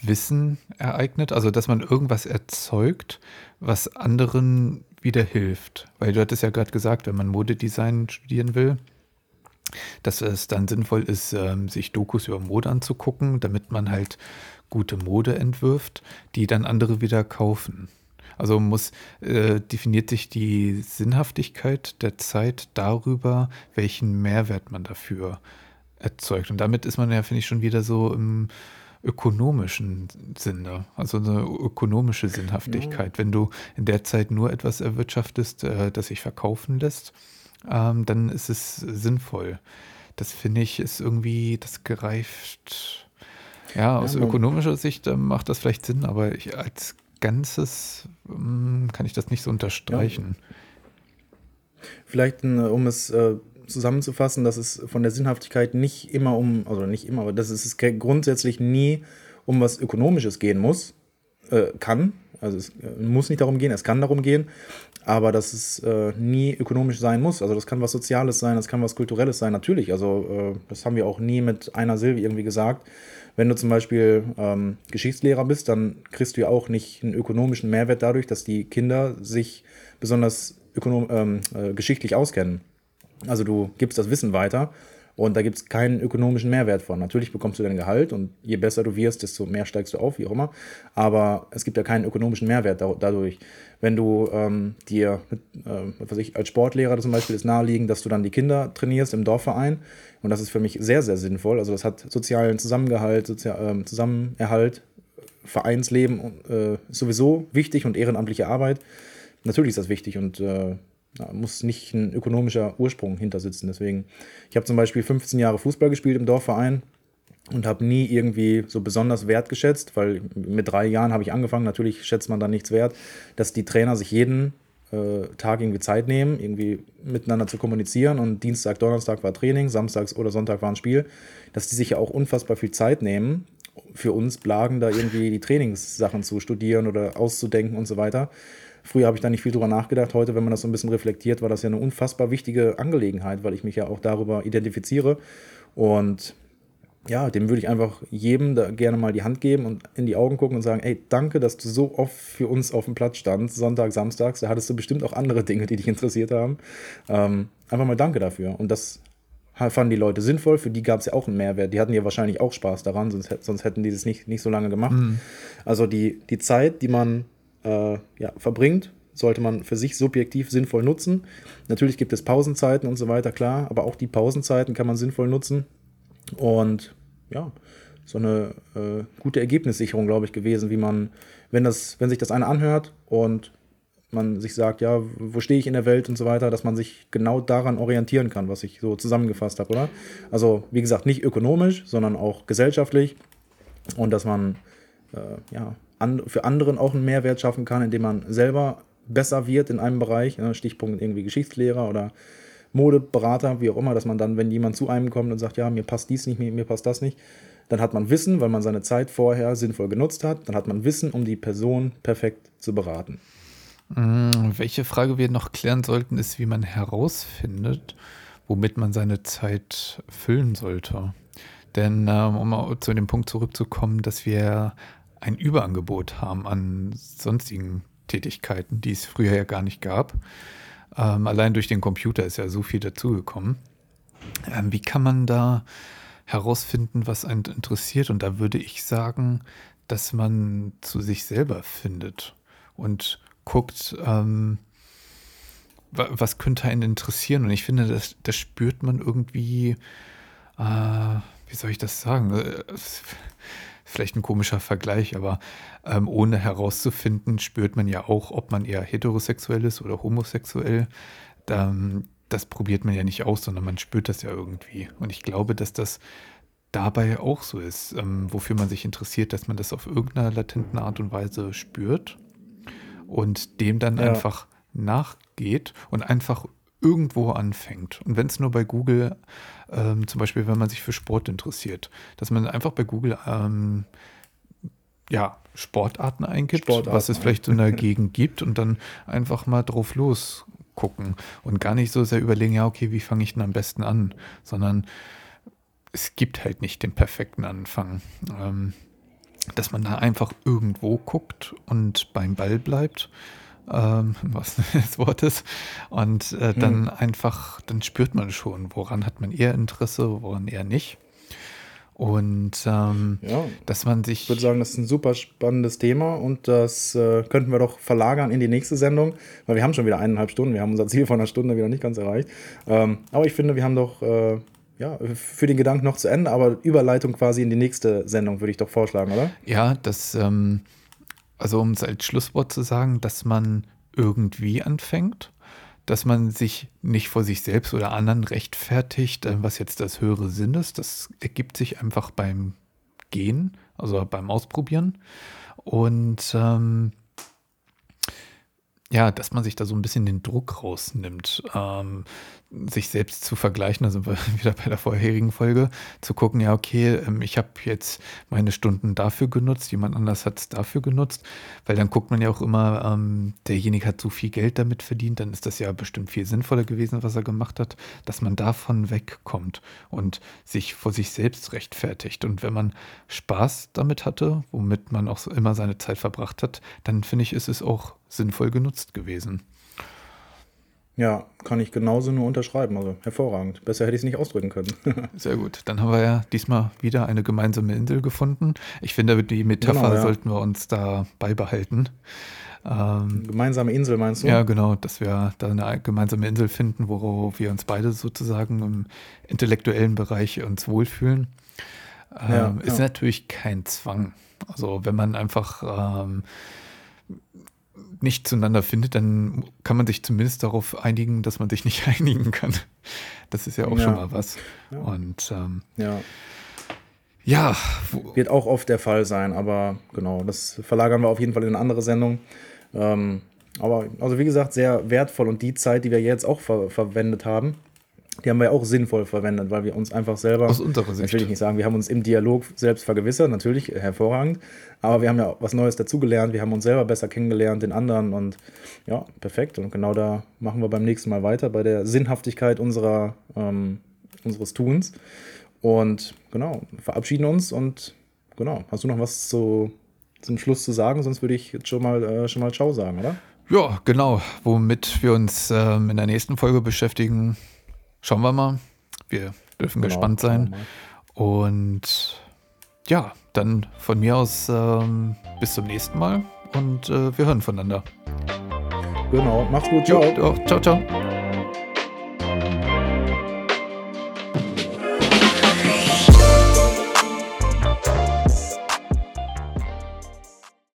Wissen ereignet, also dass man irgendwas erzeugt, was anderen wieder hilft. Weil du hattest ja gerade gesagt, wenn man Modedesign studieren will, dass es dann sinnvoll ist, ähm, sich Dokus über Mode anzugucken, damit man halt gute Mode entwirft, die dann andere wieder kaufen. Also muss äh, definiert sich die Sinnhaftigkeit der Zeit darüber, welchen Mehrwert man dafür erzeugt. Und damit ist man ja, finde ich, schon wieder so im ökonomischen Sinne, also eine ökonomische Sinnhaftigkeit. Ja. Wenn du in der Zeit nur etwas erwirtschaftest, äh, das sich verkaufen lässt, ähm, dann ist es sinnvoll. Das finde ich ist irgendwie, das gereift. Ja, aus ja, ökonomischer Sicht äh, macht das vielleicht Sinn, aber ich, als Ganzes ähm, kann ich das nicht so unterstreichen. Ja. Vielleicht, äh, um es äh, zusammenzufassen, dass es von der Sinnhaftigkeit nicht immer um, also nicht immer, aber dass es grundsätzlich nie um was Ökonomisches gehen muss, äh, kann. Also es äh, muss nicht darum gehen, es kann darum gehen, aber dass es äh, nie ökonomisch sein muss. Also das kann was Soziales sein, das kann was Kulturelles sein, natürlich. Also äh, das haben wir auch nie mit einer Silbe irgendwie gesagt. Wenn du zum Beispiel ähm, Geschichtslehrer bist, dann kriegst du ja auch nicht einen ökonomischen Mehrwert dadurch, dass die Kinder sich besonders ökonom ähm, äh, geschichtlich auskennen. Also du gibst das Wissen weiter und da gibt es keinen ökonomischen Mehrwert von. Natürlich bekommst du dein Gehalt und je besser du wirst, desto mehr steigst du auf, wie auch immer. Aber es gibt ja keinen ökonomischen Mehrwert dadurch. Wenn du ähm, dir, äh, was ich, als Sportlehrer zum Beispiel ist naheliegend, dass du dann die Kinder trainierst im Dorfverein. Und das ist für mich sehr, sehr sinnvoll. Also das hat sozialen Zusammengehalt, Sozial, äh, Zusammenerhalt, Vereinsleben äh, sowieso wichtig und ehrenamtliche Arbeit. Natürlich ist das wichtig und äh, da muss nicht ein ökonomischer Ursprung hinter sitzen. Deswegen, ich habe zum Beispiel 15 Jahre Fußball gespielt im Dorfverein und habe nie irgendwie so besonders wertgeschätzt, weil mit drei Jahren habe ich angefangen. Natürlich schätzt man dann nichts wert, dass die Trainer sich jeden äh, Tag irgendwie Zeit nehmen, irgendwie miteinander zu kommunizieren und Dienstag, Donnerstag war Training, Samstags oder Sonntag war ein Spiel, dass die sich ja auch unfassbar viel Zeit nehmen, für uns Blagen da irgendwie die Trainingssachen zu studieren oder auszudenken und so weiter. Früher habe ich da nicht viel drüber nachgedacht. Heute, wenn man das so ein bisschen reflektiert, war das ja eine unfassbar wichtige Angelegenheit, weil ich mich ja auch darüber identifiziere. Und ja, dem würde ich einfach jedem da gerne mal die Hand geben und in die Augen gucken und sagen, ey, danke, dass du so oft für uns auf dem Platz standst, Sonntag, Samstags. Da hattest du bestimmt auch andere Dinge, die dich interessiert haben. Ähm, einfach mal danke dafür. Und das fanden die Leute sinnvoll. Für die gab es ja auch einen Mehrwert. Die hatten ja wahrscheinlich auch Spaß daran, sonst, sonst hätten die das nicht, nicht so lange gemacht. Mhm. Also die, die Zeit, die man äh, ja, verbringt, sollte man für sich subjektiv sinnvoll nutzen. Natürlich gibt es Pausenzeiten und so weiter, klar, aber auch die Pausenzeiten kann man sinnvoll nutzen. Und ja, so eine äh, gute Ergebnissicherung, glaube ich, gewesen, wie man, wenn das, wenn sich das einer anhört und man sich sagt, ja, wo stehe ich in der Welt und so weiter, dass man sich genau daran orientieren kann, was ich so zusammengefasst habe, oder? Also, wie gesagt, nicht ökonomisch, sondern auch gesellschaftlich und dass man äh, ja, an, für anderen auch einen Mehrwert schaffen kann, indem man selber besser wird in einem Bereich, ne, Stichpunkt irgendwie Geschichtslehrer oder Modeberater, wie auch immer, dass man dann, wenn jemand zu einem kommt und sagt, ja, mir passt dies nicht, mir, mir passt das nicht, dann hat man Wissen, weil man seine Zeit vorher sinnvoll genutzt hat, dann hat man Wissen, um die Person perfekt zu beraten. Mm, welche Frage wir noch klären sollten, ist, wie man herausfindet, womit man seine Zeit füllen sollte. Denn ähm, um zu dem Punkt zurückzukommen, dass wir ein Überangebot haben an sonstigen Tätigkeiten, die es früher ja gar nicht gab. Ähm, allein durch den Computer ist ja so viel dazugekommen. Ähm, wie kann man da herausfinden, was einen interessiert? Und da würde ich sagen, dass man zu sich selber findet und guckt, ähm, was könnte einen interessieren. Und ich finde, das, das spürt man irgendwie, äh, wie soll ich das sagen? Vielleicht ein komischer Vergleich, aber ähm, ohne herauszufinden, spürt man ja auch, ob man eher heterosexuell ist oder homosexuell. Da, das probiert man ja nicht aus, sondern man spürt das ja irgendwie. Und ich glaube, dass das dabei auch so ist, ähm, wofür man sich interessiert, dass man das auf irgendeiner latenten Art und Weise spürt und dem dann ja. einfach nachgeht und einfach irgendwo anfängt. Und wenn es nur bei Google, ähm, zum Beispiel, wenn man sich für Sport interessiert, dass man einfach bei Google ähm, ja, Sportarten eingibt, Sportarten. was es vielleicht so in der Gegend gibt und dann einfach mal drauf losgucken und gar nicht so sehr überlegen, ja, okay, wie fange ich denn am besten an, sondern es gibt halt nicht den perfekten Anfang. Ähm, dass man da einfach irgendwo guckt und beim Ball bleibt ähm, was des Wortes. Und äh, dann mhm. einfach, dann spürt man schon, woran hat man eher Interesse, woran eher nicht. Und ähm, ja, dass man sich. Ich würde sagen, das ist ein super spannendes Thema und das äh, könnten wir doch verlagern in die nächste Sendung, weil wir haben schon wieder eineinhalb Stunden, wir haben unser Ziel von einer Stunde wieder nicht ganz erreicht. Ähm, aber ich finde, wir haben doch äh, ja, für den Gedanken noch zu Ende, aber Überleitung quasi in die nächste Sendung würde ich doch vorschlagen, oder? Ja, das ähm, also um es als Schlusswort zu sagen, dass man irgendwie anfängt, dass man sich nicht vor sich selbst oder anderen rechtfertigt, äh, was jetzt das höhere Sinn ist. Das ergibt sich einfach beim Gehen, also beim Ausprobieren. Und ähm, ja, dass man sich da so ein bisschen den Druck rausnimmt. Ähm, sich selbst zu vergleichen, da sind wir wieder bei der vorherigen Folge, zu gucken, ja, okay, ähm, ich habe jetzt meine Stunden dafür genutzt, jemand anders hat es dafür genutzt, weil dann guckt man ja auch immer, ähm, derjenige hat so viel Geld damit verdient, dann ist das ja bestimmt viel sinnvoller gewesen, was er gemacht hat, dass man davon wegkommt und sich vor sich selbst rechtfertigt. Und wenn man Spaß damit hatte, womit man auch immer seine Zeit verbracht hat, dann finde ich, ist es auch sinnvoll genutzt gewesen. Ja, kann ich genauso nur unterschreiben. Also hervorragend. Besser hätte ich es nicht ausdrücken können. Sehr gut. Dann haben wir ja diesmal wieder eine gemeinsame Insel gefunden. Ich finde, die Metapher genau, ja. sollten wir uns da beibehalten. Ähm, gemeinsame Insel meinst du? Ja, genau, dass wir da eine gemeinsame Insel finden, wo wir uns beide sozusagen im intellektuellen Bereich uns wohlfühlen. Ähm, ja, ist ja. natürlich kein Zwang. Also wenn man einfach ähm, nicht zueinander findet, dann kann man sich zumindest darauf einigen, dass man sich nicht einigen kann. Das ist ja auch ja. schon mal was. Ja. Und ähm, ja. Ja. Wird auch oft der Fall sein, aber genau, das verlagern wir auf jeden Fall in eine andere Sendung. Ähm, aber also wie gesagt, sehr wertvoll und die Zeit, die wir jetzt auch ver verwendet haben, die haben wir auch sinnvoll verwendet, weil wir uns einfach selber, aus unserer Sicht, will ich nicht sagen, wir haben uns im Dialog selbst vergewissert, natürlich hervorragend, aber wir haben ja was Neues dazugelernt, wir haben uns selber besser kennengelernt, den anderen und ja, perfekt. Und genau da machen wir beim nächsten Mal weiter, bei der Sinnhaftigkeit unserer, ähm, unseres Tuns. Und genau, verabschieden uns und genau, hast du noch was zu, zum Schluss zu sagen? Sonst würde ich jetzt schon mal, äh, schon mal Ciao sagen, oder? Ja, genau. Womit wir uns ähm, in der nächsten Folge beschäftigen, Schauen wir mal. Wir dürfen genau, gespannt sein. Und ja, dann von mir aus ähm, bis zum nächsten Mal und äh, wir hören voneinander. Genau, macht's gut. Ciao. Ciao, ciao.